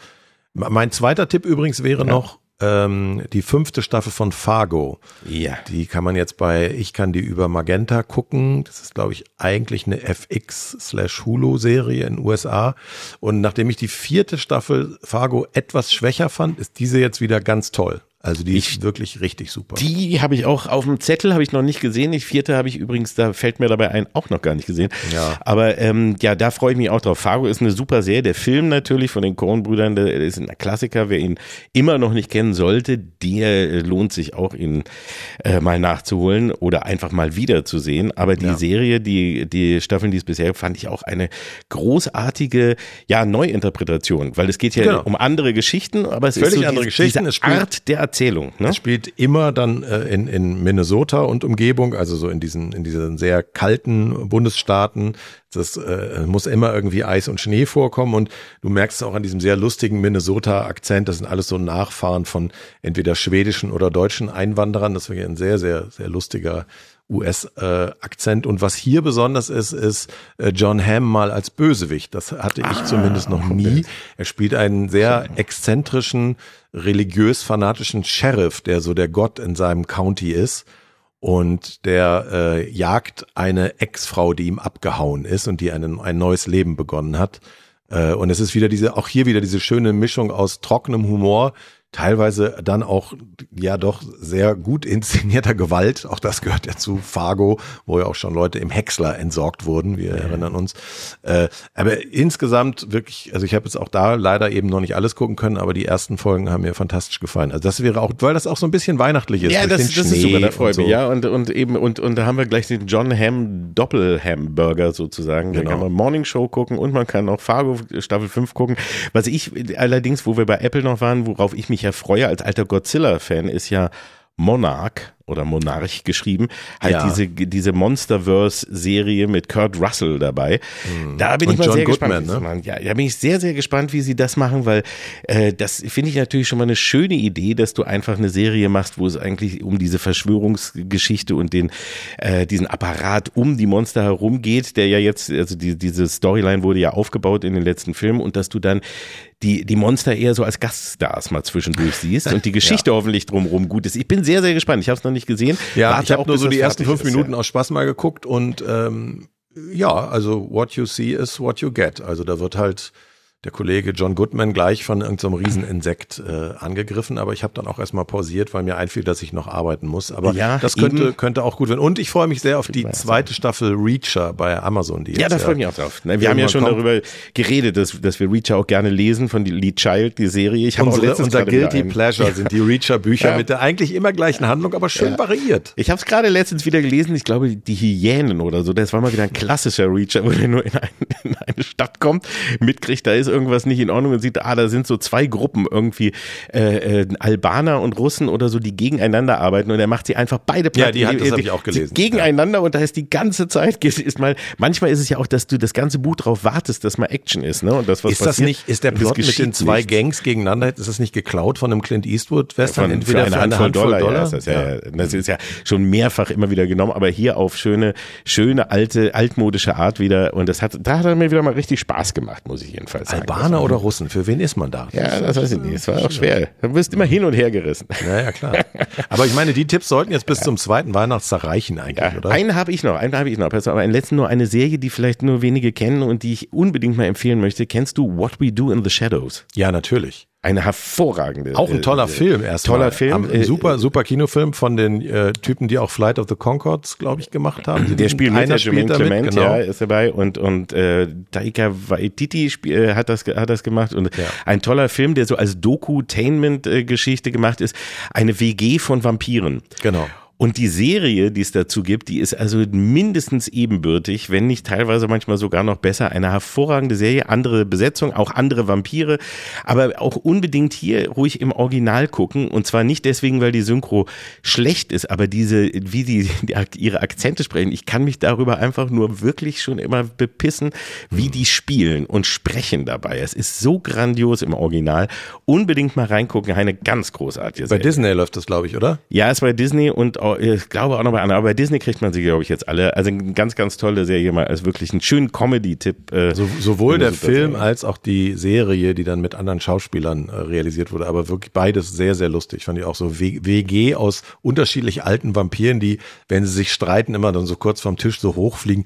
Mein zweiter Tipp übrigens wäre ja. noch ähm, die fünfte Staffel von Fargo. Ja. Die kann man jetzt bei, ich kann die über Magenta gucken. Das ist, glaube ich, eigentlich eine FX slash Hulu-Serie in USA. Und nachdem ich die vierte Staffel Fargo etwas schwächer fand, ist diese jetzt wieder ganz toll. Also die ich, ist wirklich richtig super. Die habe ich auch auf dem Zettel, habe ich noch nicht gesehen. Die vierte habe ich übrigens, da fällt mir dabei ein, auch noch gar nicht gesehen. Ja. Aber ähm, ja, da freue ich mich auch drauf. Fargo ist eine super Serie. Der Film natürlich von den Coen-Brüdern, der ist ein Klassiker. Wer ihn immer noch nicht kennen sollte, der lohnt sich auch, ihn äh, mal nachzuholen oder einfach mal wieder zu sehen. Aber die ja. Serie, die, die Staffeln, die es bisher fand ich auch eine großartige ja, Neuinterpretation, weil es geht ja genau. um andere Geschichten, aber es Völlig ist so andere diese, Geschichten. diese Art der Erzählung. Ne? Es spielt immer dann äh, in, in Minnesota und Umgebung, also so in diesen, in diesen sehr kalten Bundesstaaten. Das äh, muss immer irgendwie Eis und Schnee vorkommen und du merkst es auch an diesem sehr lustigen Minnesota-Akzent. Das sind alles so Nachfahren von entweder schwedischen oder deutschen Einwanderern. Das wäre ein sehr, sehr, sehr lustiger US-Akzent. Äh, und was hier besonders ist, ist äh, John Hamm mal als Bösewicht. Das hatte ich ah, zumindest noch nie. Er spielt einen sehr exzentrischen, religiös-fanatischen Sheriff, der so der Gott in seinem County ist. Und der äh, jagt eine Ex-Frau, die ihm abgehauen ist und die einen, ein neues Leben begonnen hat. Äh, und es ist wieder diese, auch hier wieder diese schöne Mischung aus trockenem Humor, teilweise dann auch ja doch sehr gut inszenierter Gewalt. Auch das gehört ja zu Fargo, wo ja auch schon Leute im Häcksler entsorgt wurden. Wir erinnern uns. Äh, aber insgesamt wirklich, also ich habe jetzt auch da leider eben noch nicht alles gucken können, aber die ersten Folgen haben mir fantastisch gefallen. Also das wäre auch, weil das auch so ein bisschen weihnachtlich ist. Ja, das, das ist super, da freue ich mich. Ja, und, und eben, und, und da haben wir gleich den John Ham Doppelhamburger sozusagen. Genau. Da kann man Morning Show gucken und man kann auch Fargo Staffel 5 gucken. Was ich allerdings, wo wir bei Apple noch waren, worauf ich mich ja freue als alter Godzilla-Fan, ist ja Monarch oder Monarch geschrieben, halt ja. diese, diese Monsterverse-Serie mit Kurt Russell dabei. Mhm. Da bin Und ich mal John sehr Goodman, gespannt. Ne? Ja, da bin ich sehr, sehr gespannt, wie sie das machen, weil äh, das finde ich natürlich schon mal eine schöne Idee, dass du einfach eine Serie machst, wo es eigentlich um diese Verschwörungsgeschichte und den äh, diesen Apparat um die Monster herum geht, der ja jetzt, also die, diese Storyline wurde ja aufgebaut in den letzten Filmen und dass du dann die, die Monster eher so als Gaststars mal zwischendurch siehst und die <laughs> Geschichte ja. hoffentlich drumherum gut ist. Ich bin sehr, sehr gespannt. Ich habe es noch nicht gesehen. Ja, Warte ich habe nur so die ersten fünf ist, Minuten ja. aus Spaß mal geguckt und ähm, ja, also what you see is what you get. Also da wird halt der Kollege John Goodman gleich von irgendeinem so Rieseninsekt äh, angegriffen, aber ich habe dann auch erstmal pausiert, weil mir einfiel, dass ich noch arbeiten muss. Aber ja, das könnte, eben. könnte auch gut werden. Und ich freue mich sehr auf die zweite Staffel Reacher bei Amazon. Die ja, da freue ich mich auch drauf. Wir haben ja schon kommt. darüber geredet, dass, dass wir Reacher auch gerne lesen von Lee Child, die Serie. Ich habe unser Guilty Pleasure sind die Reacher-Bücher ja. mit der eigentlich immer gleichen Handlung, aber schön variiert. Ich habe es gerade letztens wieder gelesen, ich glaube, die Hyänen oder so, das war mal wieder ein klassischer Reacher, wo der nur in, ein, in eine Stadt kommt, mitkriegt, da ist irgendwas nicht in Ordnung und sieht, ah, da sind so zwei Gruppen irgendwie äh, äh, Albaner und Russen oder so, die gegeneinander arbeiten und er macht sie einfach beide platt. Ja, die hat, das habe ich auch gelesen. Gegeneinander ja. und da ist die ganze Zeit <laughs> ist mal manchmal ist es ja auch, dass du das ganze Buch darauf wartest, dass mal Action ist, ne? Und das was ist das nicht ist der Plot mit den zwei nicht. Gangs gegeneinander, ist das nicht geklaut von einem Clint Eastwood Western ja, entweder für eine, für eine Handvoll, Handvoll Dollar, Dollar? Ja, das, ja, das ist ja schon mehrfach immer wieder genommen, aber hier auf schöne schöne alte altmodische Art wieder und das hat da hat er mir wieder mal richtig Spaß gemacht, muss ich jedenfalls sagen. Albaner oder Russen? Für wen ist man da? Ja, das weiß ich nicht. Es war auch schwer. Du wirst immer hin und her gerissen. Ja, ja, klar. Aber ich meine, die Tipps sollten jetzt bis zum zweiten Weihnachtstag reichen eigentlich, ja, oder? Einen habe ich noch, einen habe ich noch. Aber einen letzten nur eine Serie, die vielleicht nur wenige kennen und die ich unbedingt mal empfehlen möchte. Kennst du What We Do in the Shadows? Ja, natürlich. Eine hervorragende. Auch ein toller äh, Film erstmal. Toller Film. Ein super, super Kinofilm von den äh, Typen, die auch Flight of the Concords, glaube ich, gemacht haben. Der spielt mit, der Jermaine Clement, genau. ja, ist dabei und und äh, Taika Waititi spiel, äh, hat das hat das gemacht und ja. ein toller Film, der so als Doku-Tainment-Geschichte gemacht ist. Eine WG von Vampiren. Genau. Und die Serie, die es dazu gibt, die ist also mindestens ebenbürtig, wenn nicht teilweise manchmal sogar noch besser. Eine hervorragende Serie, andere Besetzung, auch andere Vampire, aber auch unbedingt hier ruhig im Original gucken. Und zwar nicht deswegen, weil die Synchro schlecht ist, aber diese, wie die, die ihre Akzente sprechen, ich kann mich darüber einfach nur wirklich schon immer bepissen, wie die spielen und sprechen dabei. Es ist so grandios im Original. Unbedingt mal reingucken, eine ganz großartige Serie. Bei Disney läuft das, glaube ich, oder? Ja, es ist bei Disney und auch ich glaube auch noch bei anderen, aber bei Disney kriegt man sie, glaube ich, jetzt alle. Also eine ganz, ganz tolle Serie mal als wirklich einen schönen Comedy-Tipp. Äh, so, sowohl der Film als auch die Serie, die dann mit anderen Schauspielern äh, realisiert wurde, aber wirklich beides sehr, sehr lustig. Fand ich auch so WG aus unterschiedlich alten Vampiren, die, wenn sie sich streiten, immer dann so kurz vom Tisch so hochfliegen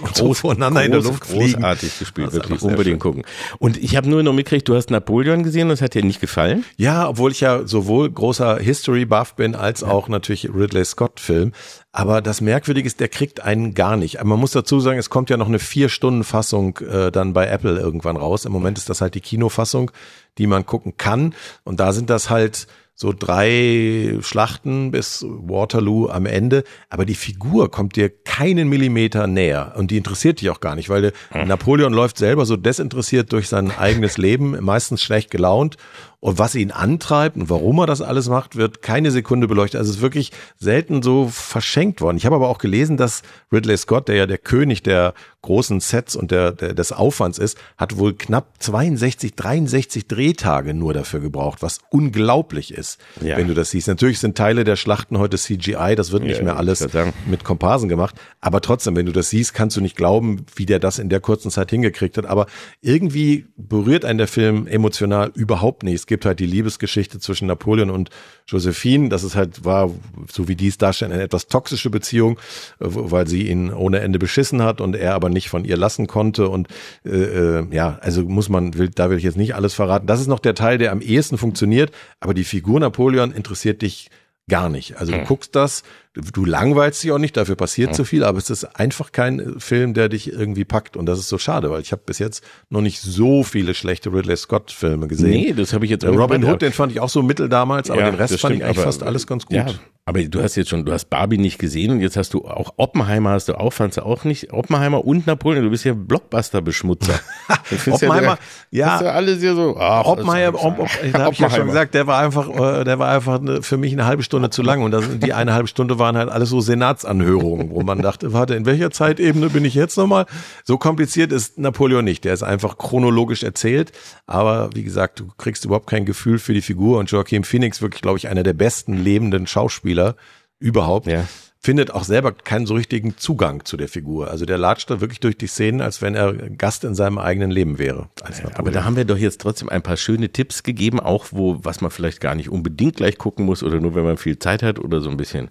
und so voneinander groß, in der Luft fliegen. Großartig gespielt, wirklich unbedingt gucken. Und ich habe nur noch mitgekriegt, du hast Napoleon gesehen, das hat dir nicht gefallen? Ja, obwohl ich ja sowohl großer History-Buff bin, als ja. auch natürlich Ridley Scott-Film. Aber das Merkwürdige ist, der kriegt einen gar nicht. Man muss dazu sagen, es kommt ja noch eine Vier-Stunden-Fassung äh, dann bei Apple irgendwann raus. Im Moment ist das halt die Kinofassung, die man gucken kann. Und da sind das halt so drei Schlachten bis Waterloo am Ende, aber die Figur kommt dir keinen Millimeter näher. Und die interessiert dich auch gar nicht, weil hm. Napoleon läuft selber so desinteressiert durch sein eigenes Leben, meistens schlecht gelaunt und was ihn antreibt und warum er das alles macht, wird keine Sekunde beleuchtet. Also es ist wirklich selten so verschenkt worden. Ich habe aber auch gelesen, dass Ridley Scott, der ja der König der großen Sets und der, der des Aufwands ist, hat wohl knapp 62, 63 Drehtage nur dafür gebraucht, was unglaublich ist, ja. wenn du das siehst. Natürlich sind Teile der Schlachten heute CGI, das wird nicht ja, mehr alles mit Komparsen gemacht, aber trotzdem, wenn du das siehst, kannst du nicht glauben, wie der das in der kurzen Zeit hingekriegt hat. Aber irgendwie berührt einen der Film emotional überhaupt nicht gibt halt die Liebesgeschichte zwischen Napoleon und Josephine. Das ist halt, war, so wie dies darstellt, eine etwas toxische Beziehung, äh, weil sie ihn ohne Ende beschissen hat und er aber nicht von ihr lassen konnte. Und äh, äh, ja, also muss man, will, da will ich jetzt nicht alles verraten. Das ist noch der Teil, der am ehesten funktioniert, aber die Figur Napoleon interessiert dich gar nicht. Also du hm. guckst das, du langweilst dich auch nicht, dafür passiert ja. zu viel, aber es ist einfach kein Film, der dich irgendwie packt und das ist so schade, weil ich habe bis jetzt noch nicht so viele schlechte Ridley Scott Filme gesehen. Nee, das habe ich jetzt auch Robin Hood, den fand ich auch so mittel damals, aber ja, den Rest fand ich eigentlich fast alles ganz gut. Ja, aber du hast jetzt schon, du hast Barbie nicht gesehen und jetzt hast du auch Oppenheimer hast du auch, fandst du auch nicht. Oppenheimer und Napoleon, du bist ja Blockbuster-Beschmutzer. <laughs> Oppenheimer, ja. ja alles hier so. Ach, Oppenheimer, Op, Op, da habe ich ja schon gesagt, der war einfach, äh, der war einfach für mich eine halbe Stunde zu lang und das, die eine halbe Stunde waren halt alles so Senatsanhörungen, wo man dachte, warte, in welcher Zeitebene bin ich jetzt nochmal? So kompliziert ist Napoleon nicht. Der ist einfach chronologisch erzählt, aber wie gesagt, du kriegst überhaupt kein Gefühl für die Figur und Joaquin Phoenix wirklich, glaube ich, einer der besten lebenden Schauspieler Schauspieler überhaupt. Ja. Findet auch selber keinen so richtigen Zugang zu der Figur. Also der latscht da wirklich durch die Szenen, als wenn er Gast in seinem eigenen Leben wäre. aber da haben wir doch jetzt trotzdem ein paar schöne Tipps gegeben, auch wo, was man vielleicht gar nicht unbedingt gleich gucken muss oder nur wenn man viel Zeit hat oder so ein bisschen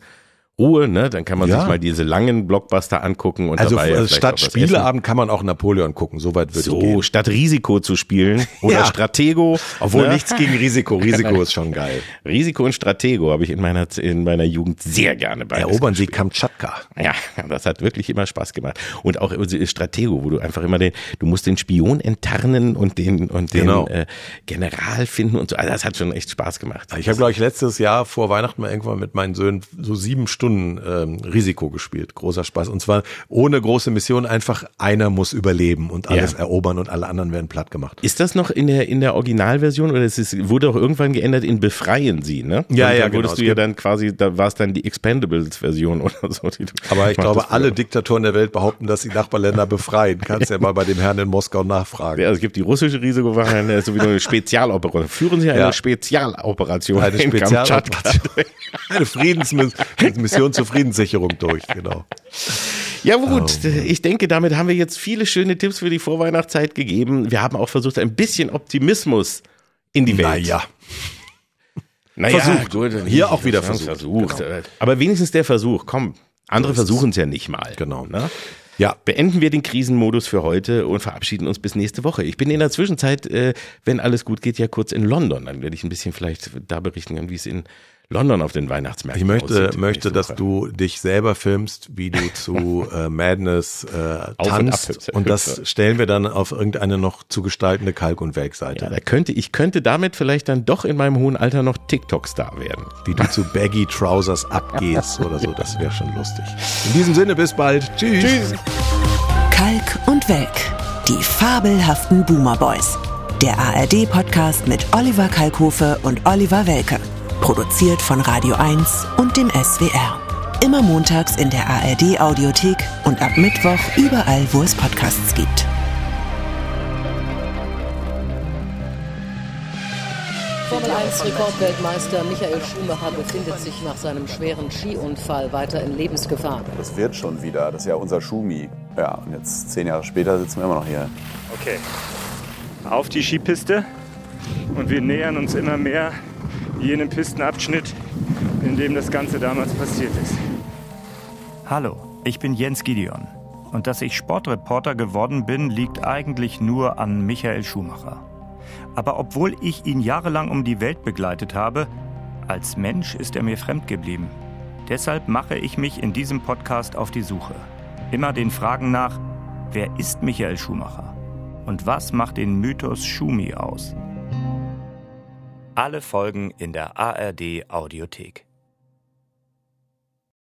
Ruhe, ne? Dann kann man ja. sich mal diese langen Blockbuster angucken und also dabei ja statt Spieleabend kann man auch Napoleon gucken. Soweit würde so, gehen. statt Risiko zu spielen oder ja. Stratego, obwohl ne? nichts gegen Risiko. <laughs> Risiko ist schon geil. Risiko und Stratego habe ich in meiner in meiner Jugend sehr gerne bei. Erobern Sie Kamtschatka. Ja, das hat wirklich immer Spaß gemacht und auch Stratego, wo du einfach immer den, du musst den Spion enttarnen und den und den genau. äh, General finden und so. Also das hat schon echt Spaß gemacht. Ich habe glaube ich letztes Jahr vor Weihnachten mal irgendwann mit meinen Söhnen so sieben Stunden Stunden ähm, Risiko gespielt. Großer Spaß. Und zwar ohne große Mission, einfach einer muss überleben und alles ja. erobern und alle anderen werden platt gemacht. Ist das noch in der, in der Originalversion oder es ist, wurde auch irgendwann geändert in Befreien Sie, ne? Ja, und ja, genau. du ja dann quasi, da war es dann die Expendables-Version <laughs> oder so. Aber ich glaube, alle Diktatoren der Welt behaupten, dass sie Nachbarländer <laughs> befreien. Kannst ja mal bei dem Herrn in Moskau nachfragen. Ja, es gibt die russische Risikowache, sowieso eine Spezialoperation. Führen Sie eine ja. Spezialoperation. Eine Spezialoperation. <laughs> eine Friedensmission Mission zur Friedenssicherung durch, genau. Ja gut, oh. ich denke, damit haben wir jetzt viele schöne Tipps für die Vorweihnachtszeit gegeben. Wir haben auch versucht, ein bisschen Optimismus in die Welt. Naja. Naja, versucht. Gut, Hier auch wieder versucht. versucht. Genau. Aber wenigstens der Versuch, komm. Andere versuchen es ja nicht mal. Genau. Ne? Ja. Beenden wir den Krisenmodus für heute und verabschieden uns bis nächste Woche. Ich bin in der Zwischenzeit, äh, wenn alles gut geht, ja kurz in London. Dann werde ich ein bisschen vielleicht da berichten, wie es in London auf den Weihnachtsmärkten. Ich möchte, möchte, dass du dich selber filmst, wie du zu <laughs> äh, Madness äh, tanzt. Und, und, das stellen wir dann auf irgendeine noch zu gestaltende Kalk- und Welkseite. Ja, da könnte, ich könnte damit vielleicht dann doch in meinem hohen Alter noch TikTok-Star werden. Wie du zu Baggy Trousers abgehst <laughs> oder so, das wäre schon lustig. In diesem Sinne, bis bald. Tschüss. Tschüss. Kalk und Welk, die fabelhaften Boomer Boys. Der ARD-Podcast mit Oliver Kalkofe und Oliver Welke. Produziert von Radio 1 und dem SWR. Immer montags in der ARD Audiothek und ab Mittwoch überall, wo es Podcasts gibt. Formel 1 Rekordweltmeister Michael Schumacher befindet sich nach seinem schweren Skiunfall weiter in Lebensgefahr. Das wird schon wieder. Das ist ja unser Schumi. Ja, und jetzt zehn Jahre später sitzen wir immer noch hier. Okay, auf die Skipiste und wir nähern uns immer mehr jenem Pistenabschnitt, in dem das Ganze damals passiert ist. Hallo, ich bin Jens Gideon. Und dass ich Sportreporter geworden bin, liegt eigentlich nur an Michael Schumacher. Aber obwohl ich ihn jahrelang um die Welt begleitet habe, als Mensch ist er mir fremd geblieben. Deshalb mache ich mich in diesem Podcast auf die Suche. Immer den Fragen nach, wer ist Michael Schumacher? Und was macht den Mythos Schumi aus? Alle Folgen in der ARD Audiothek.